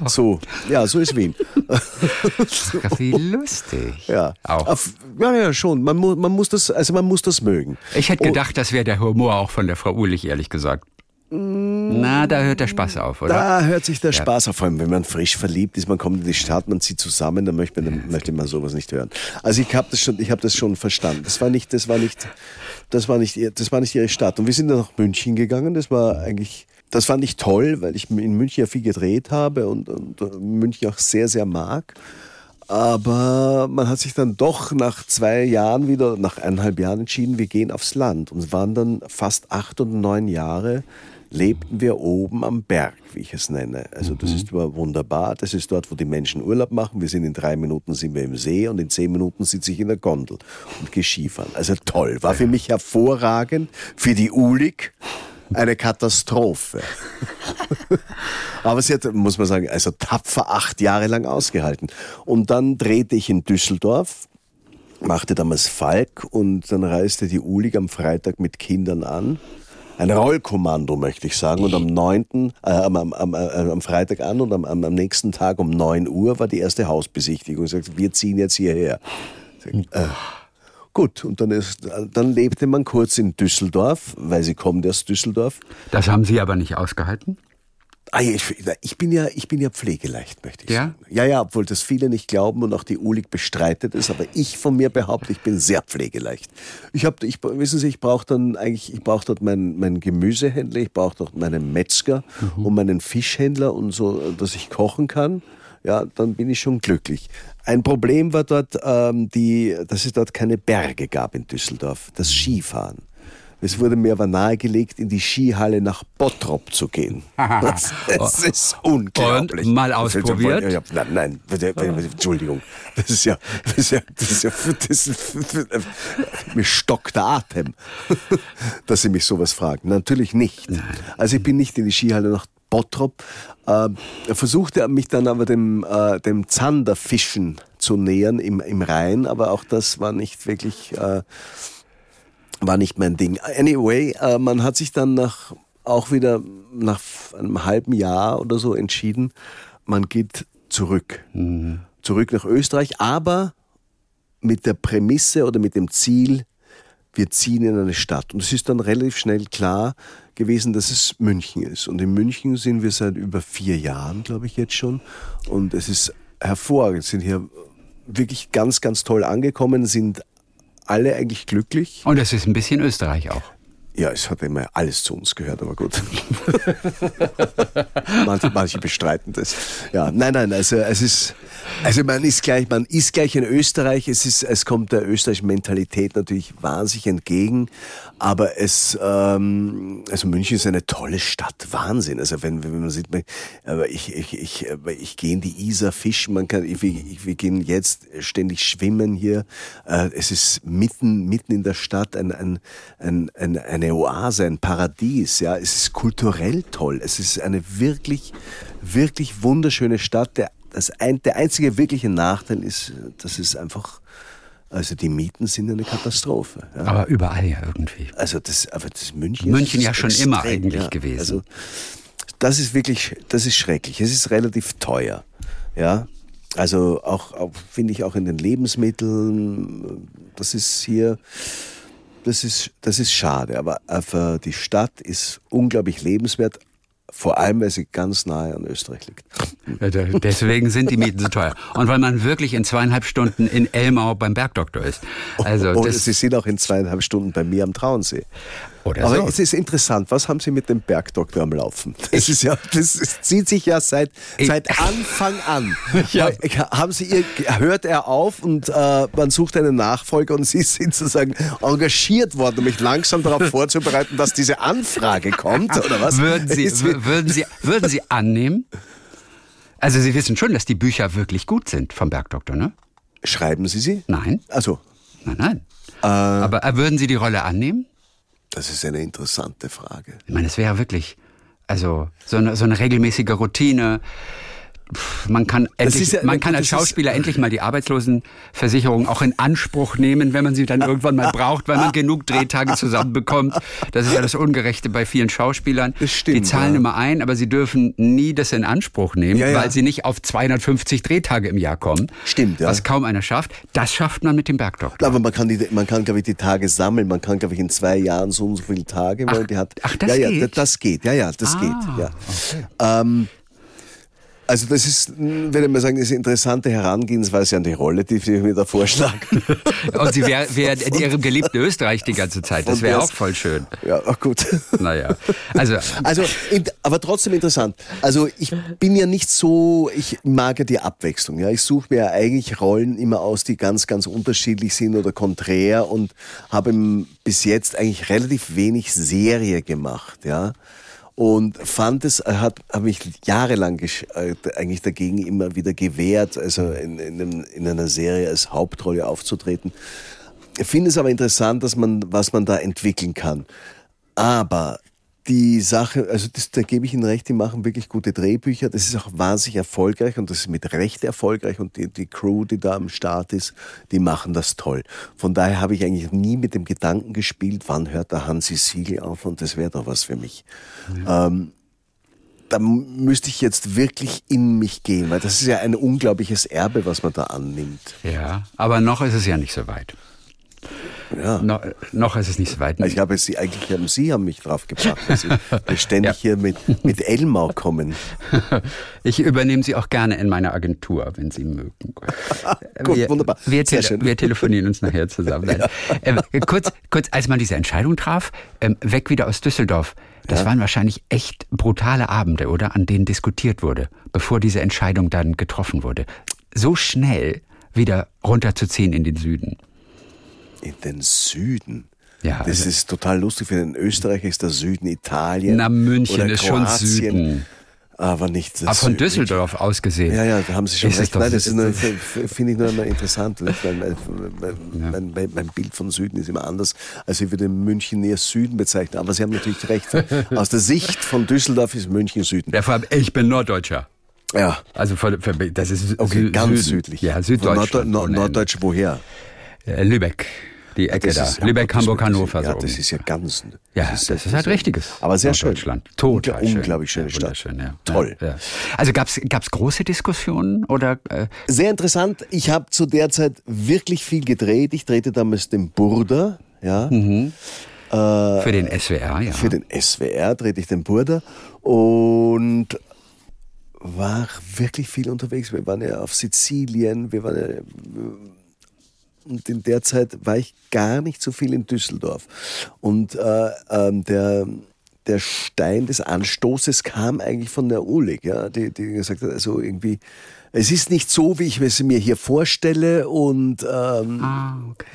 So, ja, so ist Wien. Wie lustig. Ja, Auf, ja, ja, schon. Man, mu man, muss das, also man muss das mögen. Ich hätte gedacht, Und, das wäre der Humor auch von der Frau Ulich, ehrlich gesagt. Na, da hört der Spaß auf, oder? Da hört sich der ja. Spaß auf, vor allem wenn man frisch verliebt ist, man kommt in die Stadt, man zieht zusammen, dann möchte man, dann möchte man sowas nicht hören. Also ich habe das schon, ich habe das schon verstanden. Das war nicht, das war nicht, das war nicht, das war nicht ihre Stadt. Und wir sind dann nach München gegangen. Das war eigentlich das fand ich toll, weil ich in München ja viel gedreht habe und, und München auch sehr, sehr mag. Aber man hat sich dann doch nach zwei Jahren wieder, nach eineinhalb Jahren entschieden, wir gehen aufs Land und waren dann fast acht und neun Jahre lebten wir oben am Berg, wie ich es nenne. Also das mhm. ist wunderbar. Das ist dort, wo die Menschen Urlaub machen. Wir sind in drei Minuten sind wir im See und in zehn Minuten sitze ich in der Gondel und gehe Skifahren. Also toll. War für mich hervorragend. Für die Ulig eine Katastrophe. Aber sie hat, muss man sagen, also tapfer acht Jahre lang ausgehalten. Und dann drehte ich in Düsseldorf, machte damals Falk und dann reiste die Ulig am Freitag mit Kindern an. Ein Rollkommando, möchte ich sagen. Und am 9., äh, am, am, am, äh, am Freitag an und am, am, nächsten Tag um 9 Uhr war die erste Hausbesichtigung. Ich sagte, wir ziehen jetzt hierher. Sag, äh, Gut, und dann, ist, dann lebte man kurz in Düsseldorf, weil sie kommt aus Düsseldorf. Das haben Sie aber nicht ausgehalten? Ah, ich, ich, bin ja, ich bin ja pflegeleicht, möchte ich ja? sagen. Ja, ja, obwohl das viele nicht glauben und auch die Ulig bestreitet es, aber ich von mir behaupte, ich bin sehr pflegeleicht. Ich habe, ich, wissen Sie, ich brauche dann eigentlich, ich brauche dort meinen, meinen Gemüsehändler, ich brauche dort meinen Metzger mhm. und meinen Fischhändler und so, dass ich kochen kann ja, dann bin ich schon glücklich. Ein Problem war dort, ähm, die, dass es dort keine Berge gab in Düsseldorf, das Skifahren. Es wurde mir aber nahegelegt, in die Skihalle nach Bottrop zu gehen. Das, das ist unglaublich. Und mal ausprobiert? Ja, nein, nein, Entschuldigung. Das ist ja, das ist ja, das ist ja, das ist, mir stockt der Atem, dass Sie mich sowas fragen. Natürlich nicht. Also ich bin nicht in die Skihalle nach Bottrop. Äh, versuchte er mich dann aber dem, äh, dem Zanderfischen zu nähern im, im Rhein, aber auch das war nicht wirklich, äh, war nicht mein Ding. Anyway, äh, man hat sich dann nach, auch wieder nach einem halben Jahr oder so entschieden, man geht zurück. Mhm. Zurück nach Österreich, aber mit der Prämisse oder mit dem Ziel, wir ziehen in eine Stadt. Und es ist dann relativ schnell klar gewesen, dass es München ist. Und in München sind wir seit über vier Jahren, glaube ich, jetzt schon. Und es ist hervorragend, sind hier wirklich ganz, ganz toll angekommen, sind alle eigentlich glücklich. Und es ist ein bisschen Österreich auch. Ja, es hat immer alles zu uns gehört, aber gut. manche, manche bestreiten das. Ja, nein, nein, also es ist, also man ist gleich, man ist gleich in Österreich. Es ist, es kommt der österreichischen Mentalität natürlich wahnsinnig entgegen. Aber es, ähm, also München ist eine tolle Stadt, Wahnsinn. Also wenn, wenn man sieht, aber ich, ich, ich, ich gehe in die Isar fischen. Man kann, ich, ich, wir gehen jetzt ständig schwimmen hier. Äh, es ist mitten, mitten in der Stadt ein, ein, ein, ein eine eine Oase, ein Paradies. Ja, es ist kulturell toll. Es ist eine wirklich, wirklich wunderschöne Stadt. Der, das ein, der einzige wirkliche Nachteil ist, dass es einfach also die Mieten sind eine Katastrophe. Ja. Aber überall ja irgendwie. Also das, aber das München. München ja schon extrem, immer eigentlich ja. gewesen. Also das ist wirklich, das ist schrecklich. Es ist relativ teuer. Ja, also auch, auch finde ich auch in den Lebensmitteln. Das ist hier das ist, das ist schade, aber für die Stadt ist unglaublich lebenswert. Vor allem, weil sie ganz nahe an Österreich liegt. Deswegen sind die Mieten so teuer. Und weil man wirklich in zweieinhalb Stunden in Elmau beim Bergdoktor ist. Also Oder Sie sind auch in zweieinhalb Stunden bei mir am Traunsee. Oder Aber so. es ist interessant, was haben Sie mit dem Bergdoktor am Laufen? Das, ist ja, das zieht sich ja seit, seit Anfang an. ja. Haben Sie ihr, hört er auf und äh, man sucht einen Nachfolger und Sie sind sozusagen engagiert worden, um mich langsam darauf vorzubereiten, dass diese Anfrage kommt, oder was? Würden Sie, würden Sie, würden Sie annehmen? Also Sie wissen schon, dass die Bücher wirklich gut sind vom Bergdoktor, ne? Schreiben Sie sie? Nein. Also. Nein, nein. Äh, Aber äh, würden Sie die Rolle annehmen? Das ist eine interessante Frage. Ich meine, es wäre wirklich, also so eine, so eine regelmäßige Routine man kann, endlich, ja, man kann als Schauspieler endlich mal die Arbeitslosenversicherung auch in Anspruch nehmen, wenn man sie dann irgendwann mal braucht, weil man genug Drehtage zusammenbekommt. Das ist ja das Ungerechte bei vielen Schauspielern. Das stimmt, die zahlen ja. immer ein, aber sie dürfen nie das in Anspruch nehmen, ja, weil sie nicht auf 250 Drehtage im Jahr kommen. Stimmt, ja. Was kaum einer schafft. Das schafft man mit dem Bergdoktor. Aber man kann, die, man kann, glaube ich, die Tage sammeln. Man kann, glaube ich, in zwei Jahren so und so viele Tage, weil ach, die hat. Ach, das ja, geht? Ja, das geht. Ja, ja, das ah, geht. Ja. Okay. Ähm, also das ist, würde ich mal sagen, das ist eine interessante Herangehensweise an die Rolle, die ich mir da vorschlage. Und sie wäre wär in ihrem geliebten Österreich die ganze Zeit. Das wäre auch voll schön. Ja, auch gut. Naja. Also, also aber trotzdem interessant. Also ich bin ja nicht so, ich mag ja die Abwechslung. Ja, ich suche mir ja eigentlich Rollen immer aus, die ganz, ganz unterschiedlich sind oder konträr und habe bis jetzt eigentlich relativ wenig Serie gemacht. Ja und fand es, hat, habe mich jahrelang äh, eigentlich dagegen immer wieder gewehrt, also in, in, einem, in einer Serie als Hauptrolle aufzutreten. Ich finde es aber interessant, dass man, was man da entwickeln kann. Aber die Sache, also das, da gebe ich Ihnen recht, die machen wirklich gute Drehbücher. Das ist auch wahnsinnig erfolgreich und das ist mit Recht erfolgreich und die, die Crew, die da am Start ist, die machen das toll. Von daher habe ich eigentlich nie mit dem Gedanken gespielt, wann hört der Hansi Siegel auf und das wäre doch was für mich. Ja. Ähm, da müsste ich jetzt wirklich in mich gehen, weil das ist ja ein unglaubliches Erbe, was man da annimmt. Ja, aber noch ist es ja nicht so weit. Ja. No, noch ist es nicht so weit. Ich habe Sie eigentlich haben Sie haben mich drauf gebracht, dass Sie ständig ja. hier mit, mit Elmar kommen. Ich übernehme Sie auch gerne in meiner Agentur, wenn Sie mögen. Gut, wir, wunderbar. Wir, tele wir, telefonieren uns nachher zusammen. ja. ähm, kurz, kurz, als man diese Entscheidung traf, ähm, weg wieder aus Düsseldorf. Das ja. waren wahrscheinlich echt brutale Abende, oder? An denen diskutiert wurde, bevor diese Entscheidung dann getroffen wurde. So schnell wieder runterzuziehen in den Süden in den Süden. Ja, das also ist total lustig. Für den Österreicher ist der Süden Italien. Na, München ist schon Süden. Aber nicht das Aber von Süden. Düsseldorf aus gesehen. Ja, ja, da haben Sie schon ist recht. Nein, das finde ich nur immer interessant. Mein, mein, mein, mein, Bild von Süden ist immer anders. Also ich würde München eher Süden bezeichnen. Aber Sie haben natürlich recht. Aus der Sicht von Düsseldorf ist München Süden. Ja, vor allem, ich bin Norddeutscher. Ja. Also für, für, das ist okay, Sü ganz Süden. südlich. Ja, Süddeutschland. Nord Norddeutsch woher? Lübeck. Die Ecke da. Lübeck, Hamburg, Hannover. Ja, das ist ja ganz. Ja, das ist, das ist halt richtiges. Aber sehr schön. Deutschland. Total schön. Unglaublich schöne Stadt. Ja. Toll. Ja. Also gab es große Diskussionen oder? Äh? Sehr interessant. Ich habe zu der Zeit wirklich viel gedreht. Ich drehte damals den Burda. Ja. Mhm. Äh, für den SWR, ja. Für den SWR drehte ich den Burda und war wirklich viel unterwegs. Wir waren ja auf Sizilien, wir waren ja und in der Zeit war ich gar nicht so viel in Düsseldorf. Und äh, äh, der, der Stein des Anstoßes kam eigentlich von der Ulig, ja, die, die gesagt hat, also irgendwie, es ist nicht so, wie ich es mir hier vorstelle und ähm, ah, okay.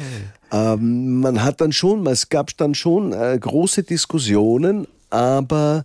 ähm, man hat dann schon, es gab dann schon äh, große Diskussionen, aber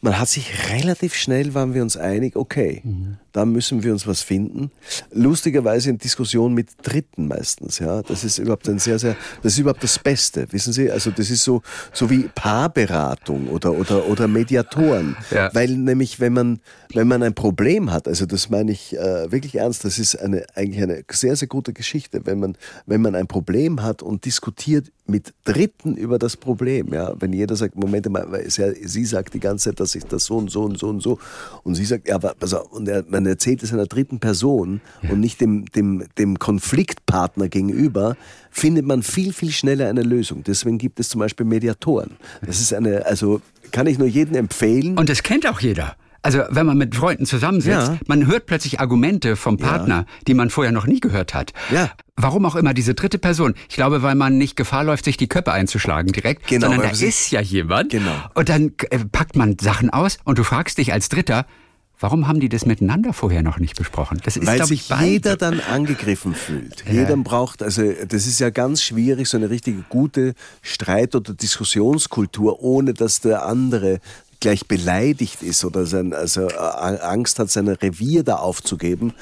man hat sich relativ schnell, waren wir uns einig, okay, mhm. Da müssen wir uns was finden. Lustigerweise in Diskussion mit Dritten meistens, ja. Das ist überhaupt ein sehr, sehr, das ist überhaupt das Beste, wissen Sie? Also das ist so, so wie Paarberatung oder, oder, oder Mediatoren. Ja. Weil nämlich, wenn man, wenn man ein Problem hat, also das meine ich äh, wirklich ernst, das ist eine, eigentlich eine sehr, sehr gute Geschichte, wenn man, wenn man ein Problem hat und diskutiert mit Dritten über das Problem. Ja? Wenn jeder sagt, Moment mal, sie sagt die ganze Zeit, dass ich das so und so und so und so. Und sie sagt, ja, aber also, und er, man man erzählt es einer dritten Person ja. und nicht dem, dem, dem Konfliktpartner gegenüber, findet man viel, viel schneller eine Lösung. Deswegen gibt es zum Beispiel Mediatoren. Das ist eine, also kann ich nur jedem empfehlen. Und das kennt auch jeder. Also wenn man mit Freunden zusammensitzt, ja. man hört plötzlich Argumente vom Partner, ja. die man vorher noch nie gehört hat. Ja. Warum auch immer diese dritte Person? Ich glaube, weil man nicht Gefahr läuft, sich die Köpfe einzuschlagen direkt, genau, sondern da ist ja jemand. Genau. Und dann äh, packt man Sachen aus und du fragst dich als Dritter, Warum haben die das miteinander vorher noch nicht besprochen? Das ist, Weil sich jeder dann angegriffen fühlt. Ja. Jeder braucht, also das ist ja ganz schwierig, so eine richtige gute Streit- oder Diskussionskultur, ohne dass der andere gleich beleidigt ist oder sein, also äh, Angst hat, sein Revier da aufzugeben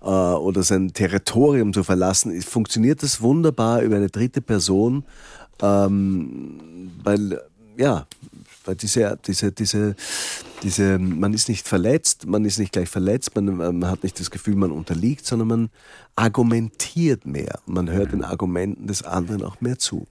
äh, oder sein Territorium zu verlassen, funktioniert das wunderbar über eine dritte Person, ähm, weil ja, weil diese, diese, diese, diese, man ist nicht verletzt, man ist nicht gleich verletzt, man, man hat nicht das Gefühl, man unterliegt, sondern man argumentiert mehr. Man hört den Argumenten des anderen auch mehr zu.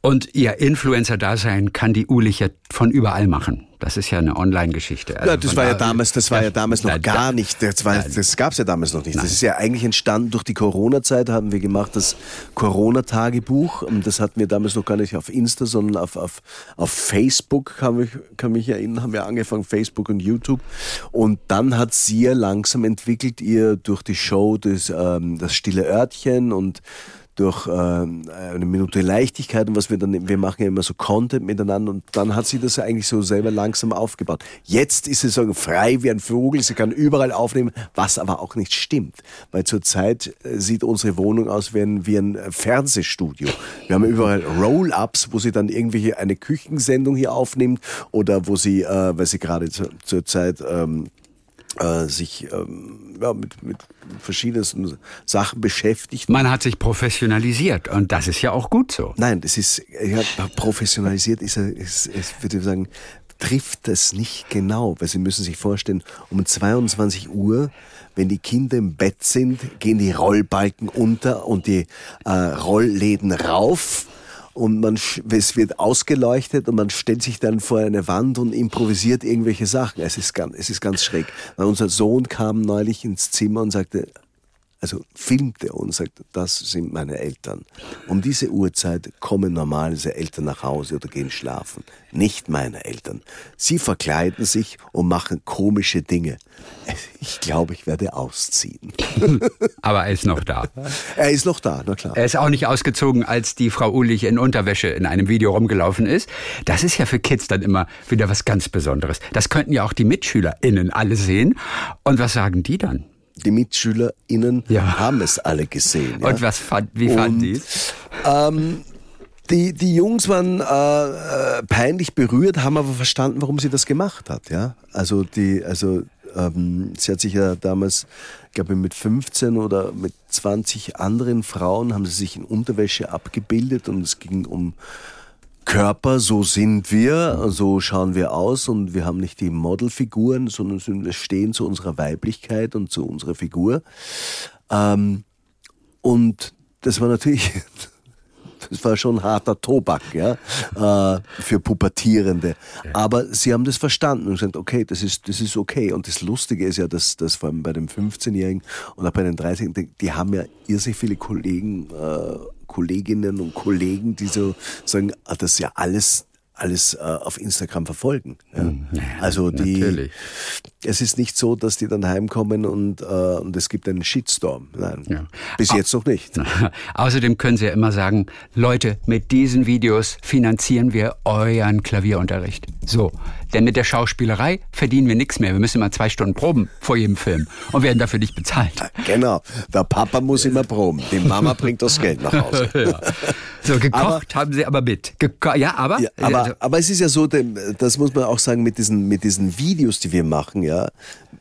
Und ihr Influencer-Dasein kann die Ulich ja von überall machen. Das ist ja eine Online-Geschichte. Also ja, das war ja damals, das war ja, ja damals noch da, gar nicht. Das, war, das gab es ja damals noch nicht. Nein. Das ist ja eigentlich entstanden durch die Corona-Zeit, haben wir gemacht, das Corona-Tagebuch. Das hatten wir damals noch gar nicht auf Insta, sondern auf, auf, auf Facebook, kann mich, kann mich erinnern, haben wir angefangen, Facebook und YouTube. Und dann hat sie ja langsam entwickelt, ihr durch die Show das, ähm, das stille Örtchen und durch äh, eine Minute Leichtigkeit und was wir dann, wir machen ja immer so Content miteinander und dann hat sie das eigentlich so selber langsam aufgebaut. Jetzt ist sie so frei wie ein Vogel, sie kann überall aufnehmen, was aber auch nicht stimmt, weil zurzeit äh, sieht unsere Wohnung aus wie ein, wie ein Fernsehstudio. Wir haben überall Roll-Ups, wo sie dann irgendwelche eine Küchensendung hier aufnimmt oder wo sie, äh, weil sie gerade zurzeit ähm, äh, sich ähm, ja, mit, mit verschiedensten Sachen beschäftigt. Man hat sich professionalisiert und das ist ja auch gut so. Nein, das ist ja, professionalisiert ist, ist, ist würde ich sagen, trifft das nicht genau, weil Sie müssen sich vorstellen, um 22 Uhr, wenn die Kinder im Bett sind, gehen die Rollbalken unter und die äh, Rollläden rauf und man, es wird ausgeleuchtet und man stellt sich dann vor eine Wand und improvisiert irgendwelche Sachen. Es ist ganz, es ist ganz schräg. Weil unser Sohn kam neulich ins Zimmer und sagte, also filmte und sagte, das sind meine Eltern. Um diese Uhrzeit kommen normalerweise Eltern nach Hause oder gehen schlafen. Nicht meine Eltern. Sie verkleiden sich und machen komische Dinge. Ich glaube, ich werde ausziehen. Aber er ist noch da. Er ist noch da, na klar. Er ist auch nicht ausgezogen, als die Frau Ulich in Unterwäsche in einem Video rumgelaufen ist. Das ist ja für Kids dann immer wieder was ganz Besonderes. Das könnten ja auch die MitschülerInnen alle sehen. Und was sagen die dann? Die MitschülerInnen ja. haben es alle gesehen. Ja? Und was fand, wie fanden die ähm, die, die Jungs waren äh, äh, peinlich berührt, haben aber verstanden, warum sie das gemacht hat. Ja? Also, die, also ähm, sie hat sich ja damals, glaube ich, mit 15 oder mit 20 anderen Frauen haben sie sich in Unterwäsche abgebildet und es ging um Körper, so sind wir, so schauen wir aus und wir haben nicht die Modelfiguren, sondern wir stehen zu unserer Weiblichkeit und zu unserer Figur. Ähm, und das war natürlich, das war schon harter Tobak, ja, äh, für Pubertierende. Aber sie haben das verstanden und gesagt, okay, das ist, das ist okay. Und das Lustige ist ja, dass, dass vor allem bei den 15-Jährigen und auch bei den 30-Jährigen, die haben ja irrsinnig viele Kollegen, äh, Kolleginnen und Kollegen, die so sagen, ah, das ist ja alles alles äh, auf Instagram verfolgen. Ja. Hm, also die, Natürlich. es ist nicht so, dass die dann heimkommen und, äh, und es gibt einen Shitstorm. Nein, ja. bis jetzt noch nicht. Außerdem können Sie ja immer sagen, Leute, mit diesen Videos finanzieren wir euren Klavierunterricht. So, denn mit der Schauspielerei verdienen wir nichts mehr. Wir müssen immer zwei Stunden proben vor jedem Film und werden dafür nicht bezahlt. Genau. Der Papa muss immer proben. Die Mama bringt das Geld nach Hause. ja. So, gekocht aber, haben sie aber mit. Geko ja, aber, ja, aber, aber es ist ja so, das muss man auch sagen, mit diesen, mit diesen Videos, die wir machen, ja,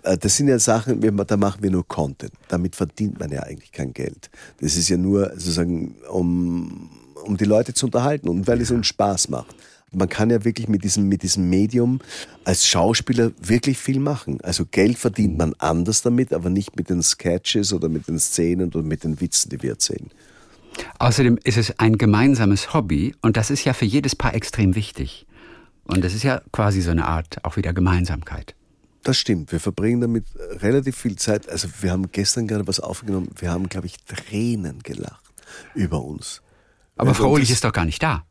äh, das sind ja Sachen, da machen wir nur Content. Damit verdient man ja eigentlich kein Geld. Das ist ja nur sozusagen, um, um die Leute zu unterhalten und weil es uns Spaß macht man kann ja wirklich mit diesem, mit diesem Medium als Schauspieler wirklich viel machen. Also Geld verdient man anders damit, aber nicht mit den Sketches oder mit den Szenen oder mit den Witzen, die wir erzählen. Außerdem ist es ein gemeinsames Hobby und das ist ja für jedes Paar extrem wichtig. Und das ist ja quasi so eine Art auch wieder Gemeinsamkeit. Das stimmt. Wir verbringen damit relativ viel Zeit. Also wir haben gestern gerade was aufgenommen. Wir haben, glaube ich, Tränen gelacht über uns. Aber Also Frau das- ist doch gar nicht da.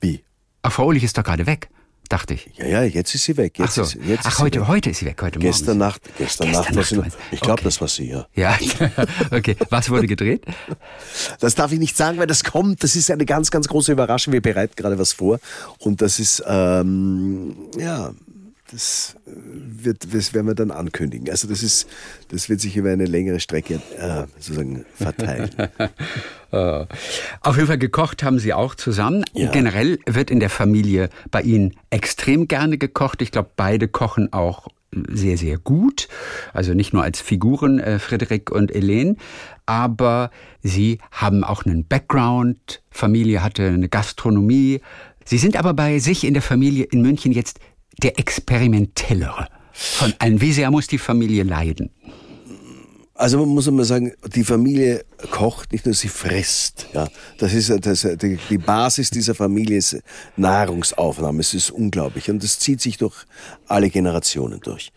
Wie? Ach, Frau Ohlich ist doch gerade weg, dachte ich. Ja, ja, jetzt ist sie weg. Jetzt Ach so. ist, jetzt ist Ach, sie heute, weg. heute ist sie weg, heute Morgen. Gestern Nacht, gestern, Gestern Nacht, war Nacht sie, meinst- ich glaube, okay. das war sie, ja. Ja, okay. Was wurde gedreht? Das darf ich nicht sagen, weil das kommt. Das ist eine ganz, ganz große Überraschung. Wir bereiten gerade was vor. Und das ist, ähm, ja, das äh, wird, das werden wir dann ankündigen. Also das ist, das wird sich über eine längere Strecke äh, sozusagen verteilen. Auf jeden Fall gekocht haben Sie auch zusammen. Ja. Generell wird in der Familie bei Ihnen extrem gerne gekocht. Ich glaube, beide kochen auch sehr, sehr gut. Also nicht nur als Figuren, äh, Frederik und Helene, aber Sie haben auch einen Background. Familie hatte eine Gastronomie. Sie sind aber bei sich in der Familie in München jetzt der experimentellere von allen. Wie sehr muss die Familie leiden? Also man muss immer sagen, die Familie kocht, nicht nur sie frisst. Ja, das ist das, die, die Basis dieser Familie ist Nahrungsaufnahme. Es ist unglaublich und das zieht sich durch alle Generationen durch.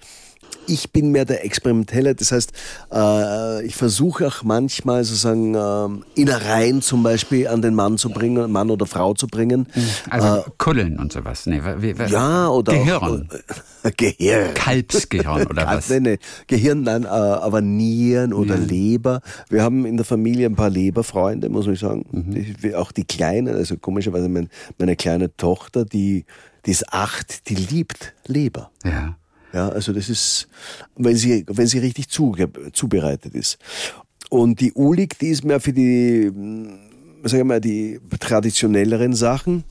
Ich bin mehr der Experimenteller, das heißt, äh, ich versuche auch manchmal sozusagen ähm, Innereien zum Beispiel an den Mann zu bringen, Mann oder Frau zu bringen. Also Kuddeln und sowas. Nee, wie, wie, Äh, Ja, oder Gehirn. Auch, äh, Gehirn. Kalbsgehirn oder Kalb- was? Nee, nee. Gehirn, nein, äh, aber Nieren oder Leber. Wir haben in der Familie ein paar Leberfreunde, muss ich sagen. Mhm. Die, auch die Kleinen, also komischerweise mein, meine kleine Tochter, die, die ist acht, die liebt Leber. Ja. Ja, also das ist, wenn sie, wenn sie richtig zuge, zubereitet ist. Und die Ulig, die ist mehr für die, mh, sagen wir mal, die traditionelleren Sachen.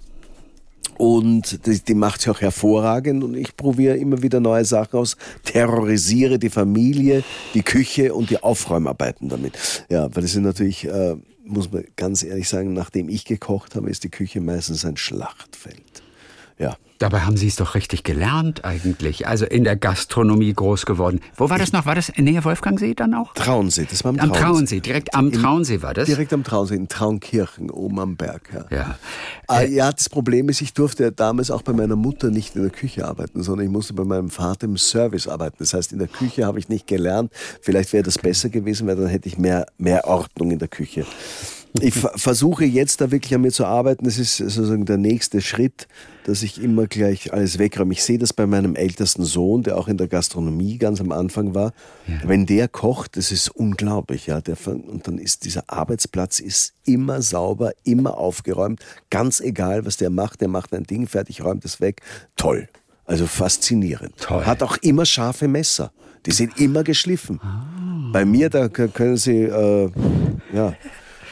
Und die, die macht sie auch hervorragend und ich probiere immer wieder neue Sachen aus, terrorisiere die Familie, die Küche und die Aufräumarbeiten damit. Ja, weil das sind natürlich, äh, muss man ganz ehrlich sagen, nachdem ich gekocht habe, ist die Küche meistens ein Schlachtfeld. Ja. Dabei haben Sie es doch richtig gelernt eigentlich. Also in der Gastronomie groß geworden. Wo war das noch? War das in Nähe Wolfgangsee dann auch? Traunsee, das war am, Am Traunsee, direkt am Traunsee war das? Direkt am Traunsee, in Traunkirchen, oben am Berg. Ja. Ja. Äh, ja, das Problem ist, ich durfte ja damals auch bei meiner Mutter nicht in der Küche arbeiten, sondern ich musste bei meinem Vater im Service arbeiten. Das heißt, in der Küche habe ich nicht gelernt. Vielleicht wäre das besser gewesen, weil dann hätte ich mehr, mehr Ordnung in der Küche. Ich ver- versuche jetzt da wirklich an mir zu arbeiten. Das ist sozusagen der nächste Schritt, dass ich immer gleich alles wegräume. Ich sehe das bei meinem ältesten Sohn, der auch in der Gastronomie ganz am Anfang war. Wenn der kocht, das ist unglaublich. Ja, der, und dann ist dieser Arbeitsplatz ist immer sauber, immer aufgeräumt. Ganz egal, was der macht. Der macht ein Ding fertig, räumt es weg. Toll. Also faszinierend. Toll. Hat auch immer scharfe Messer. Die sind immer geschliffen. Bei mir, da können Sie, äh, ja,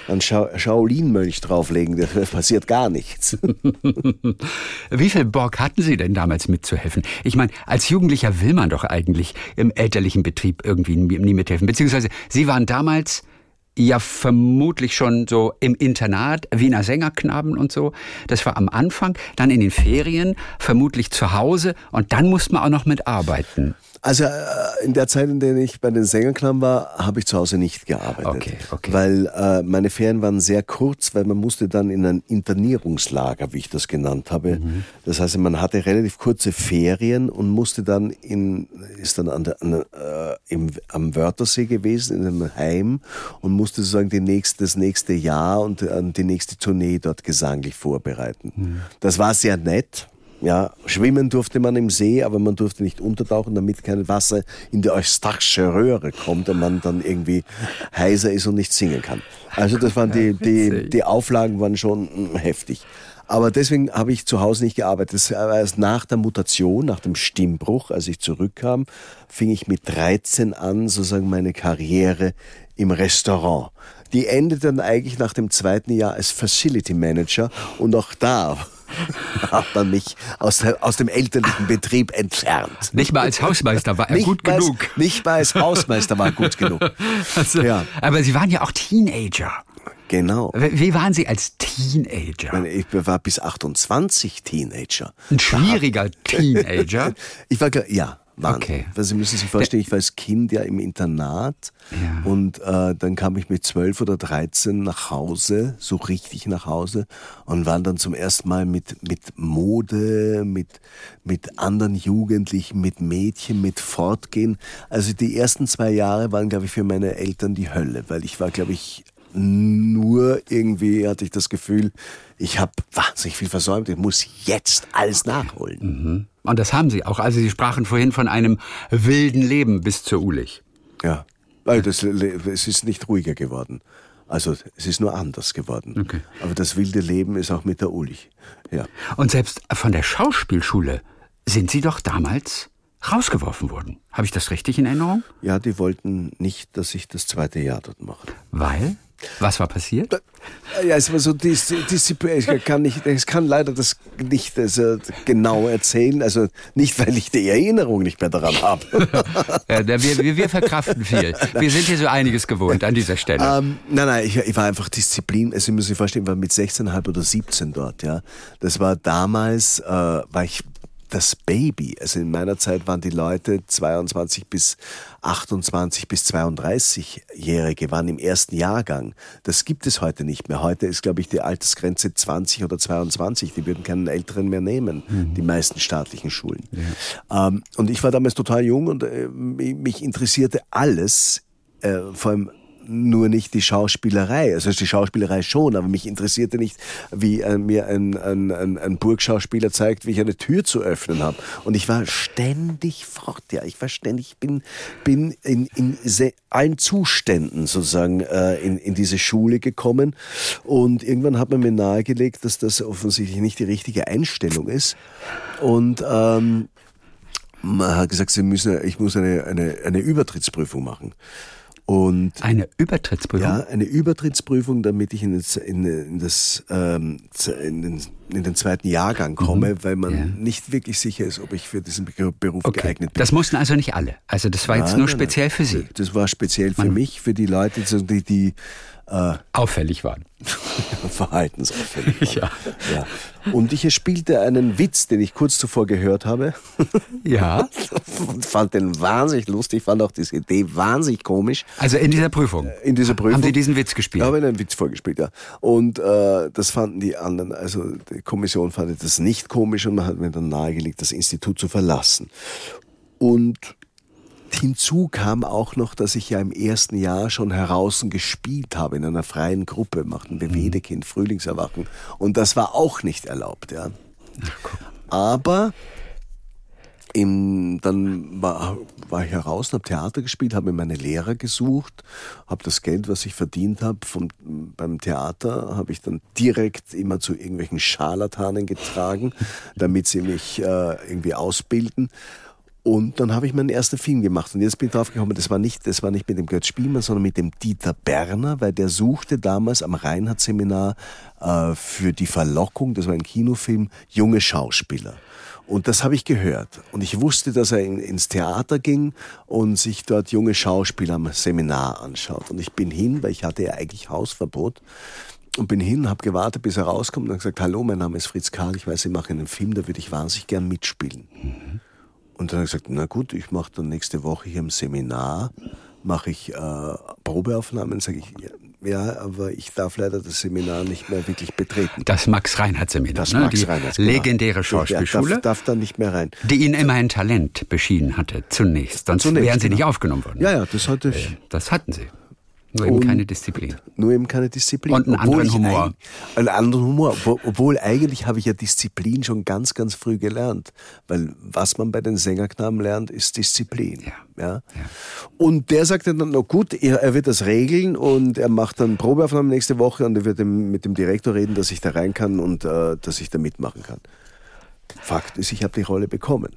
einen Schau Shaolin-Mönch drauflegen, da passiert gar nichts. Wie viel Bock hatten Sie denn damals mitzuhelfen? Ich meine, als Jugendlicher will man doch eigentlich im elterlichen Betrieb irgendwie nie mithelfen. Beziehungsweise Sie waren damals ja vermutlich schon so im Internat, Wiener Sängerknaben und so. Das war am Anfang, dann in den Ferien, vermutlich zu Hause und dann musste man auch noch mitarbeiten. Also äh, in der Zeit, in der ich bei den Sängerklamm war, habe ich zu Hause nicht gearbeitet. Okay, okay. Weil äh, meine Ferien waren sehr kurz, weil man musste dann in ein Internierungslager, wie ich das genannt habe. Mhm. Das heißt, man hatte relativ kurze Ferien und musste dann in, ist dann an der, an, äh, im, am Wörthersee gewesen, in einem Heim und musste sozusagen die nächste, das nächste Jahr und äh, die nächste Tournee dort gesanglich vorbereiten. Mhm. Das war sehr nett. Ja, schwimmen durfte man im See, aber man durfte nicht untertauchen, damit kein Wasser in die eustachische Röhre kommt und man dann irgendwie heiser ist und nicht singen kann. Also das waren die, die, die Auflagen waren schon mm, heftig. Aber deswegen habe ich zu Hause nicht gearbeitet. Das war erst nach der Mutation, nach dem Stimmbruch, als ich zurückkam, fing ich mit 13 an, sozusagen meine Karriere im Restaurant. Die endete dann eigentlich nach dem zweiten Jahr als Facility Manager und auch da hat man mich aus, aus dem elterlichen Betrieb entfernt. Nicht mal als Hausmeister war er gut mal genug. Nicht mal als Hausmeister war gut genug. Also, Ja. Aber Sie waren ja auch Teenager. Genau. Wie waren Sie als Teenager? Ich meine, Ich war bis 28 Teenager. Ein schwieriger Teenager. Ich war, ja, Wahnsinn. Okay. Weil Sie müssen sich vorstellen, ich war als Kind ja im Internat Ja. und äh, dann kam ich mit 12 oder 13 nach Hause, so richtig nach Hause und waren dann zum ersten Mal mit, mit Mode, mit, mit anderen Jugendlichen, mit Mädchen, mit Fortgehen. Also die ersten zwei Jahre waren, glaube ich, für meine Eltern die Hölle, weil ich war, glaube ich, nur irgendwie hatte ich das Gefühl, ich habe wahnsinnig viel versäumt, ich muss jetzt alles nachholen. Und das haben Sie auch. Also Sie sprachen vorhin von einem wilden Leben bis zur Ulich. Ja, weil das, es ist nicht ruhiger geworden. Also es ist nur anders geworden. Okay. Aber das wilde Leben ist auch mit der Ulich. Ja. Und selbst von der Schauspielschule sind Sie doch damals rausgeworfen worden. Habe ich das richtig in Erinnerung? ja, die wollten nicht, dass ich das zweite Jahr dort mache. Weil? Was war passiert? Ja, es war so Dis Disziplin. Ich kann, nicht, ich kann leider das nicht also, genau erzählen. Also nicht, weil ich die Erinnerung nicht mehr daran habe. Ja, wir, wir, wir verkraften viel. Wir sind hier so einiges gewohnt an dieser Stelle. Ähm, nein, nein, ich, ich war einfach Disziplin. Also, Sie müssen sich vorstellen, ich war mit 16,5 oder 17 dort, ja. Das war damals, äh, war ich das Baby. Also in meiner Zeit waren die Leute 22 bis 28 bis 32-Jährige, waren im ersten Jahrgang. Das gibt es heute nicht mehr. Heute ist, glaube ich, die Altersgrenze 20 oder 22. Die würden keinen Älteren mehr nehmen, die meisten staatlichen Schulen. Ähm, und ich war damals total jung und äh, mich interessierte alles, äh, vor allem nur nicht die Schauspielerei. Also die Schauspielerei schon, aber mich interessierte nicht, wie äh, mir ein, ein, ein, ein Burgschauspieler zeigt, wie ich eine Tür zu öffnen habe. Und ich war ständig fort, ja. Ich war ständig, bin, bin in, in allen Zuständen sozusagen äh, in, in diese Schule gekommen. Und irgendwann hat man mir nahegelegt, dass das offensichtlich nicht die richtige Einstellung ist. Und ähm, man hat gesagt, sie müssen, ich muss eine, eine, eine Übertrittsprüfung machen. Und Eine Übertrittsprüfung? ja, eine Übertrittsprüfung, damit ich in, das, in, in, das, ähm, in, den, in den zweiten Jahrgang komme, weil man Ja. nicht wirklich sicher ist, ob ich für diesen Be- Beruf Okay. geeignet bin. Das mussten also nicht alle. Also das war jetzt Nein, nur nein, speziell nein. für Sie. Das war speziell für mich, für die Leute, die, die äh, Auffällig waren. verhaltensauffällig waren. Ja. ja. Und ich spielte einen Witz, den ich kurz zuvor gehört habe. Ja. und fand den wahnsinnig lustig, fand auch diese Idee wahnsinnig komisch. Also in dieser Prüfung. In dieser Prüfung. Haben Sie diesen Witz gespielt? Ich habe einen Witz vorgespielt, ja. Und äh, das fanden die anderen, also die Kommission fand das nicht komisch und man hat mir dann nahegelegt, das Institut zu verlassen. Und hinzu kam auch noch, dass ich ja im ersten Jahr schon heraußen gespielt habe in einer freien Gruppe, machten wir Wedekind, Frühlingserwachen. Und das war auch nicht erlaubt, ja. Aber im, dann war, war ich heraus und habe Theater gespielt, habe mir meine Lehrer gesucht, habe das Geld, was ich verdient habe von, beim Theater, habe ich dann direkt immer zu irgendwelchen Scharlatanen getragen, damit sie mich äh, irgendwie ausbilden. Und dann habe ich meinen ersten Film gemacht. Und jetzt bin ich drauf gekommen, das war nicht, das war nicht mit dem Götz Spielmann, sondern mit dem Dieter Berner, weil der suchte damals am Reinhardt-Seminar äh, für die Verlockung, das war ein Kinofilm, junge Schauspieler. Und das habe ich gehört. Und ich wusste, dass er in, ins Theater ging und sich dort junge Schauspieler am Seminar anschaut. Und ich bin hin, weil ich hatte ja eigentlich Hausverbot. Und bin hin, habe gewartet, bis er rauskommt und habe gesagt, hallo, mein Name ist Fritz Karl, ich weiß, Sie machen einen Film, da würde ich wahnsinnig gern mitspielen. Und dann habe ich gesagt, na gut, ich mache dann nächste Woche hier im Seminar, mache ich äh, Probeaufnahmen, sage ich, ja, ja, aber ich darf leider das Seminar nicht mehr wirklich betreten. Das Max-Reinhardt-Seminar, Das ne? Max die Reinhardt, genau. legendäre Ja, Schauspielschule, darf, darf da nicht mehr rein. die Ihnen immer ein Talent beschienen hatte, zunächst. Sonst Zunächst, wären Sie nicht genau. aufgenommen worden. Ja, ja, das hatte ich. Das hatten Sie. Nur eben Und- keine Disziplin. Nur eben keine Disziplin. Und einen Obwohl anderen Humor. Einen anderen Humor. Obwohl, eigentlich habe ich ja Disziplin schon ganz, ganz früh gelernt. Weil was man bei den Sängerknaben lernt, ist Disziplin. Ja. Ja. Und der sagte dann, na gut, er, er wird das regeln und er macht dann Probeaufnahmen nächste Woche und er wird mit dem Direktor reden, dass ich da rein kann und äh, dass ich da mitmachen kann. Fakt ist, ich habe die Rolle bekommen.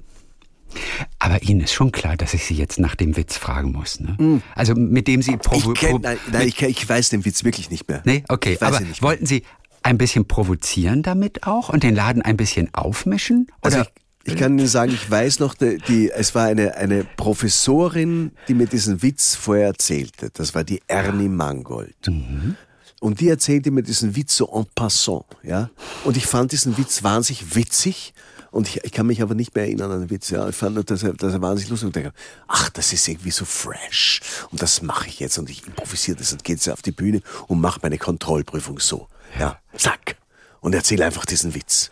Aber Ihnen ist schon klar, dass ich Sie jetzt nach dem Witz fragen muss. Ne? Also mit dem Sie provo Mm. Ich, kenn, pro- nein, nein, ich, ich weiß den Witz wirklich nicht mehr. Nee, okay. Aber wollten Sie ein bisschen provozieren damit auch und den Laden ein bisschen aufmischen? Also Oder ich, ich kann Ihnen sagen, ich weiß noch, die, die, es war eine, eine Professorin, die mir diesen Witz vorher erzählte. Das war die Ernie Mangold. Und die erzählte mir diesen Witz so en passant, ja. Und ich fand diesen Witz wahnsinnig witzig. Und ich, ich kann mich aber nicht mehr erinnern an den Witz. Ja. Ich fand, dass er, dass er wahnsinnig lustig und dachte, ach, das ist irgendwie so fresh. Und das mache ich jetzt. Und ich improvisiere das und gehe jetzt auf die Bühne und mache meine Kontrollprüfung so. Ja, zack. Und erzähle einfach diesen Witz.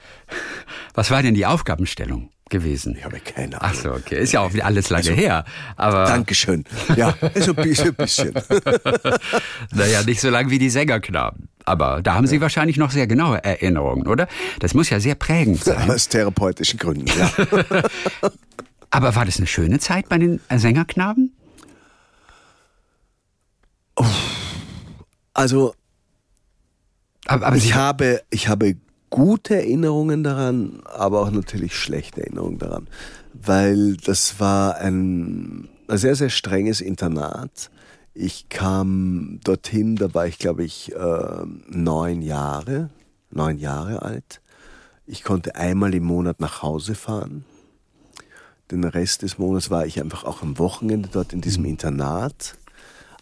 Was war denn die Aufgabenstellung? Gewesen. Ich habe keine Ahnung. Ach so, okay. Ist ja auch alles lange also, her. Aber Dankeschön. Ja, ein bisschen. Ein bisschen. naja, nicht so lang wie die Sängerknaben. Aber da haben Sie wahrscheinlich noch sehr genaue Erinnerungen, oder? Das muss ja sehr prägend sein. Aus therapeutischen Gründen, ja. aber war das eine schöne Zeit bei den Sängerknaben? Also, aber, aber ich, habe, ich habe gute Erinnerungen daran, aber auch natürlich schlechte Erinnerungen daran, weil das war ein, sehr, sehr strenges Internat. Ich kam dorthin, da war ich, glaube ich, äh, neun Jahre, neun Jahre alt. Ich konnte einmal im Monat nach Hause fahren. Den Rest des Monats war ich einfach auch am Wochenende dort in diesem mhm. Internat.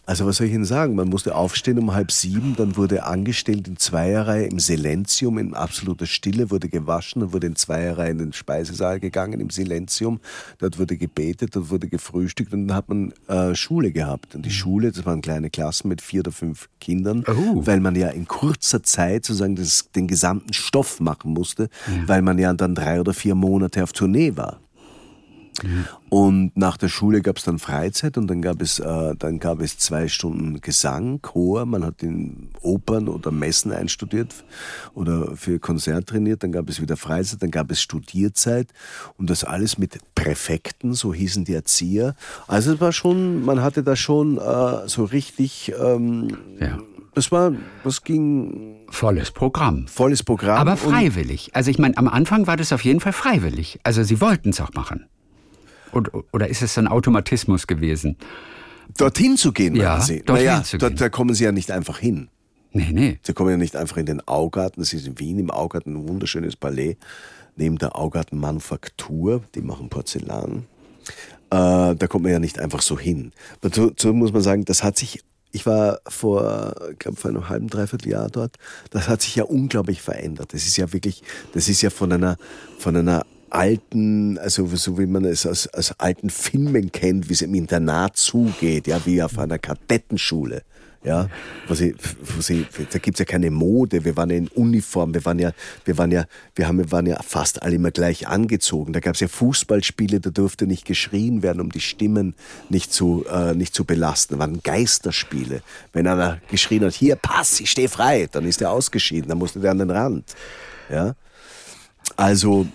Also was soll ich Ihnen sagen? Man musste aufstehen um halb sieben, dann wurde angestellt in Zweierreihe im Silenzium, in absoluter Stille, wurde gewaschen, dann wurde in Zweierreihe in den Speisesaal gegangen im Silenzium, dort wurde gebetet, dort wurde gefrühstückt und dann hat man äh, Schule gehabt. Und die mhm. Schule, das waren kleine Klassen mit vier oder fünf Kindern, oh. weil man ja in kurzer Zeit sozusagen das, den gesamten Stoff machen musste, ja. weil man ja dann drei oder vier Monate auf Tournee war. Und nach der Schule gab es dann Freizeit und dann gab es äh, dann gab es zwei Stunden Gesang, Chor. Man hat in Opern oder Messen einstudiert oder für Konzert trainiert. Dann gab es wieder Freizeit, dann gab es Studierzeit und das alles mit Präfekten, so hießen die Erzieher. Also es war schon, man hatte da schon äh, so richtig. Ähm, ja. Das war, das ging. Volles Programm. Volles Programm. Aber freiwillig. Also ich meine, am Anfang war das auf jeden Fall freiwillig. Also Sie wollten es auch machen. Und, oder ist es ein Automatismus gewesen? Dorthin zu gehen, ja, Sie? Dorthin naja, zu dort, da kommen Sie ja nicht einfach hin. Nee, nee. Sie kommen ja nicht einfach in den Augarten. Das ist in Wien im Augarten ein wunderschönes Palais. Neben der Augarten Manufaktur, die machen Porzellan. Äh, da kommt man ja nicht einfach so hin. Dazu muss man sagen, das hat sich ich war vor, glaube, vor einem halben, dreiviertel Jahr dort. Das hat sich ja unglaublich verändert. Das ist ja wirklich, das ist ja von einer, von einer alten, also so wie man es aus, aus alten Filmen kennt, wie es im Internat zugeht, ja, wie auf einer Kadettenschule. Ja, wo sie, wo sie, da gibt's ja keine Mode, wir waren ja in Uniform, wir waren ja, wir waren ja, wir haben, waren ja fast alle immer gleich angezogen. Da gab's ja Fußballspiele, da durfte nicht geschrien werden, um die Stimmen nicht zu, äh, nicht zu belasten. Da waren Geisterspiele. Wenn einer geschrien hat, hier, pass, ich stehe frei, dann ist er ausgeschieden, dann musste der an den Rand. Ja, also,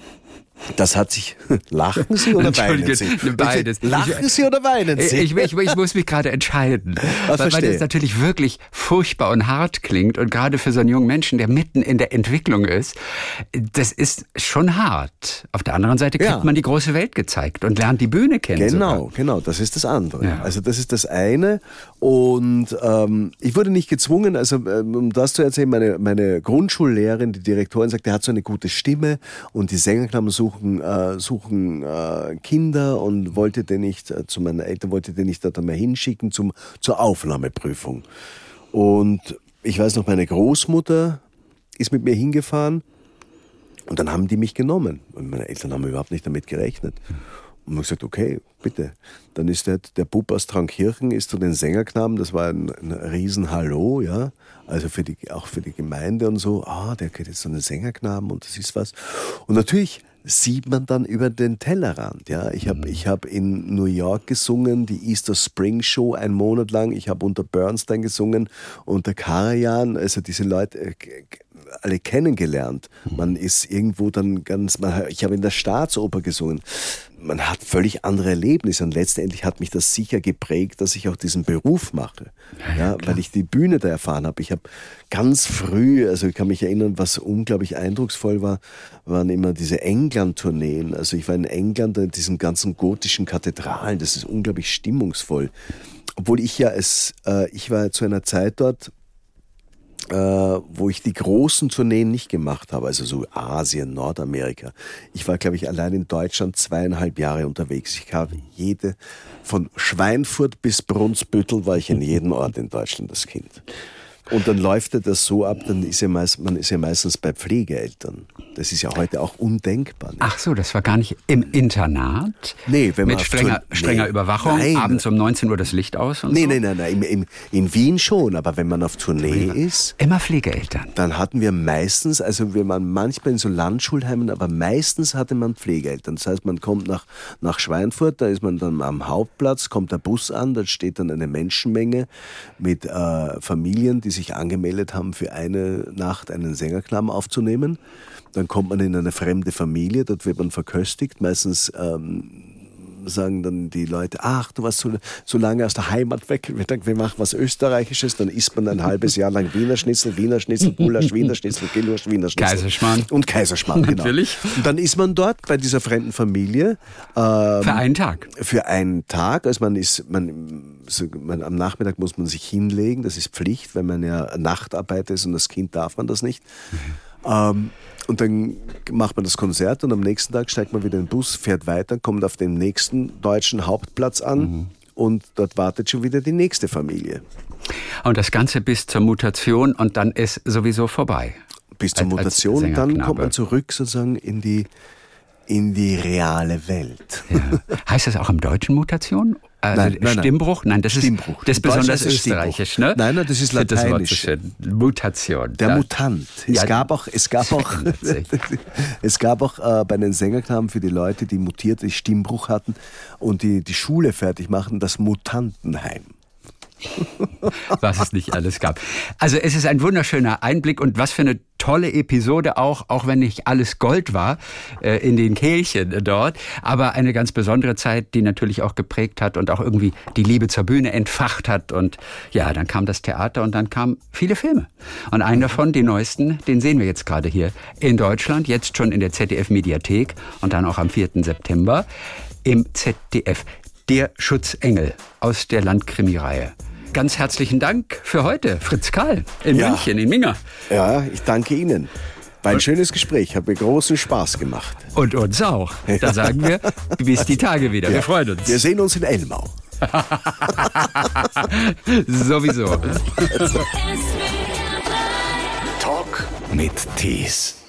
das hat sich. Lachen Sie oder weinen Sie? Beides. Lachen Sie oder weinen Sie? Ich, ich, ich muss mich gerade entscheiden. Was weil, weil das natürlich wirklich furchtbar und hart klingt. Und gerade für so einen jungen Menschen, der mitten in der Entwicklung ist, das ist schon hart. Auf der anderen Seite kriegt ja. man die große Welt gezeigt und lernt die Bühne kennen. Genau, sogar. genau. Das ist das andere. Ja. Also das ist das eine. Und ähm, ich wurde nicht gezwungen, also ähm, um das zu erzählen, meine, meine Grundschullehrerin, die Direktorin sagt, der hat so eine gute Stimme und die Sängerknaben suchen äh, suchen äh, Kinder und wollte den nicht, äh, zu meinen Eltern wollte den nicht dort einmal hinschicken zum, zur Aufnahmeprüfung. Und ich weiß noch, meine Großmutter ist mit mir hingefahren und dann haben die mich genommen. Und meine Eltern haben überhaupt nicht damit gerechnet. Und man gesagt, okay, bitte. Dann ist der, der Bub aus Trankirchen ist zu den Sängerknaben, das war ein, ein Riesenhallo, ja. Also für die, auch für die Gemeinde und so, ah, der geht jetzt zu den Sängerknaben und das ist was. Und natürlich sieht man dann über den Tellerrand. Ja, ich habe ich hab in New York gesungen, die Easter Spring Show einen Monat lang. Ich habe unter Bernstein gesungen, unter Karajan. Also diese Leute äh, alle kennengelernt. Man ist irgendwo dann ganz, man, ich habe in der Staatsoper gesungen. Man hat völlig andere Erlebnisse und letztendlich hat mich das sicher geprägt, dass ich auch diesen Beruf mache. Ja, ja, weil ich die Bühne da erfahren habe. Ich habe ganz früh, also ich kann mich erinnern, was unglaublich eindrucksvoll war, waren immer diese England-Tourneen. Also ich war in England in diesen ganzen gotischen Kathedralen. Das ist unglaublich stimmungsvoll. Obwohl ich ja es, äh, ich war zu einer Zeit dort, äh, wo ich die großen Tourneen nicht gemacht habe, also so Asien, Nordamerika. Ich war, glaube ich, allein in Deutschland zweieinhalb Jahre unterwegs. Ich habe jede, von Schweinfurt bis Brunsbüttel war ich in jedem Ort in Deutschland das Kind. Und dann läuft das so ab, dann ist ja meist, man ist ja meistens bei Pflegeeltern. Das ist ja heute auch undenkbar. Nicht? Ach so, das war gar nicht im Internat? Nee, wenn man Mit strenger, Tour- strenger nee. Überwachung, Nein. abends um 19 Uhr das Licht aus und Nee, so? nee, nein, nein. Im, in Wien schon, aber wenn man auf Tournee ist, Immer Pflegeeltern. dann hatten wir meistens, also wir waren manchmal in so Landschulheimen, aber meistens hatte man Pflegeeltern. Das heißt, man kommt nach, nach Schweinfurt, da ist man dann am Hauptplatz, kommt der Bus an, da steht dann eine Menschenmenge mit äh, Familien, die sich angemeldet haben, für eine Nacht einen Sängerknaben aufzunehmen. Dann kommt man in eine fremde Familie, dort wird man verköstigt, meistens ähm, sagen dann die Leute, ach, du warst so, so lange aus der Heimat weg, wir, denken, wir machen was Österreichisches, dann isst man ein halbes Jahr lang Wiener Schnitzel, Wiener Schnitzel, Gulasch, Wiener Schnitzel, Gulasch, Wiener Schnitzel. Kaiserschmarrn. Und Kaiserschmarrn, genau. Natürlich. Und dann ist man dort bei dieser fremden Familie ähm, Für einen Tag. für einen Tag. Also man ist, man, so, man, am Nachmittag muss man sich hinlegen, das ist Pflicht, wenn man ja Nachtarbeit ist und das Kind darf man das nicht. Ähm, und dann macht man das Konzert und am nächsten Tag steigt man wieder in den Bus, fährt weiter, kommt auf den nächsten deutschen Hauptplatz an und dort wartet schon wieder die nächste Familie. Und das Ganze bis zur Mutation und dann ist sowieso vorbei. Bis zur Als- als Mutation, dann Sängerknabe. kommt man zurück sozusagen in die, in die reale Welt. Ja. Heißt das auch im Deutschen Mutation? Also Nein, nein. Stimmbruch? Nein, das ist, Stimmbruch. das ist besonders österreichisch, ne? Nein, nein, das ist finde das so lateinisch. Mutation. Der Ja. Mutant. Es Ja, gab auch, es gab auch, es gab auch äh, bei den Sängerknaben für die Leute, die mutiert, die Stimmbruch hatten und die die Schule fertig machten, das Mutantenheim. Was es nicht alles gab. Also es ist ein wunderschöner Einblick und was für eine tolle Episode auch, auch wenn nicht alles Gold war äh, in den Kehlchen dort, aber eine ganz besondere Zeit, die natürlich auch geprägt hat und auch irgendwie die Liebe zur Bühne entfacht hat und ja, dann kam das Theater und dann kamen viele Filme. Und einen davon, den neuesten, den sehen wir jetzt gerade hier in Deutschland, jetzt schon in der ZDF Mediathek und dann auch am 4. September im ZDF. Der Schutzengel aus der Landkrimireihe. Ganz herzlichen Dank für heute, Fritz Karl in Ja. München, in Minga. Ja, ich danke Ihnen. War ein schönes Gespräch, hat mir großen Spaß gemacht. Und uns auch. Da sagen wir, bis die Tage wieder. Wir freuen uns. Wir sehen uns in Elmau. Sowieso. Talk mit Tees.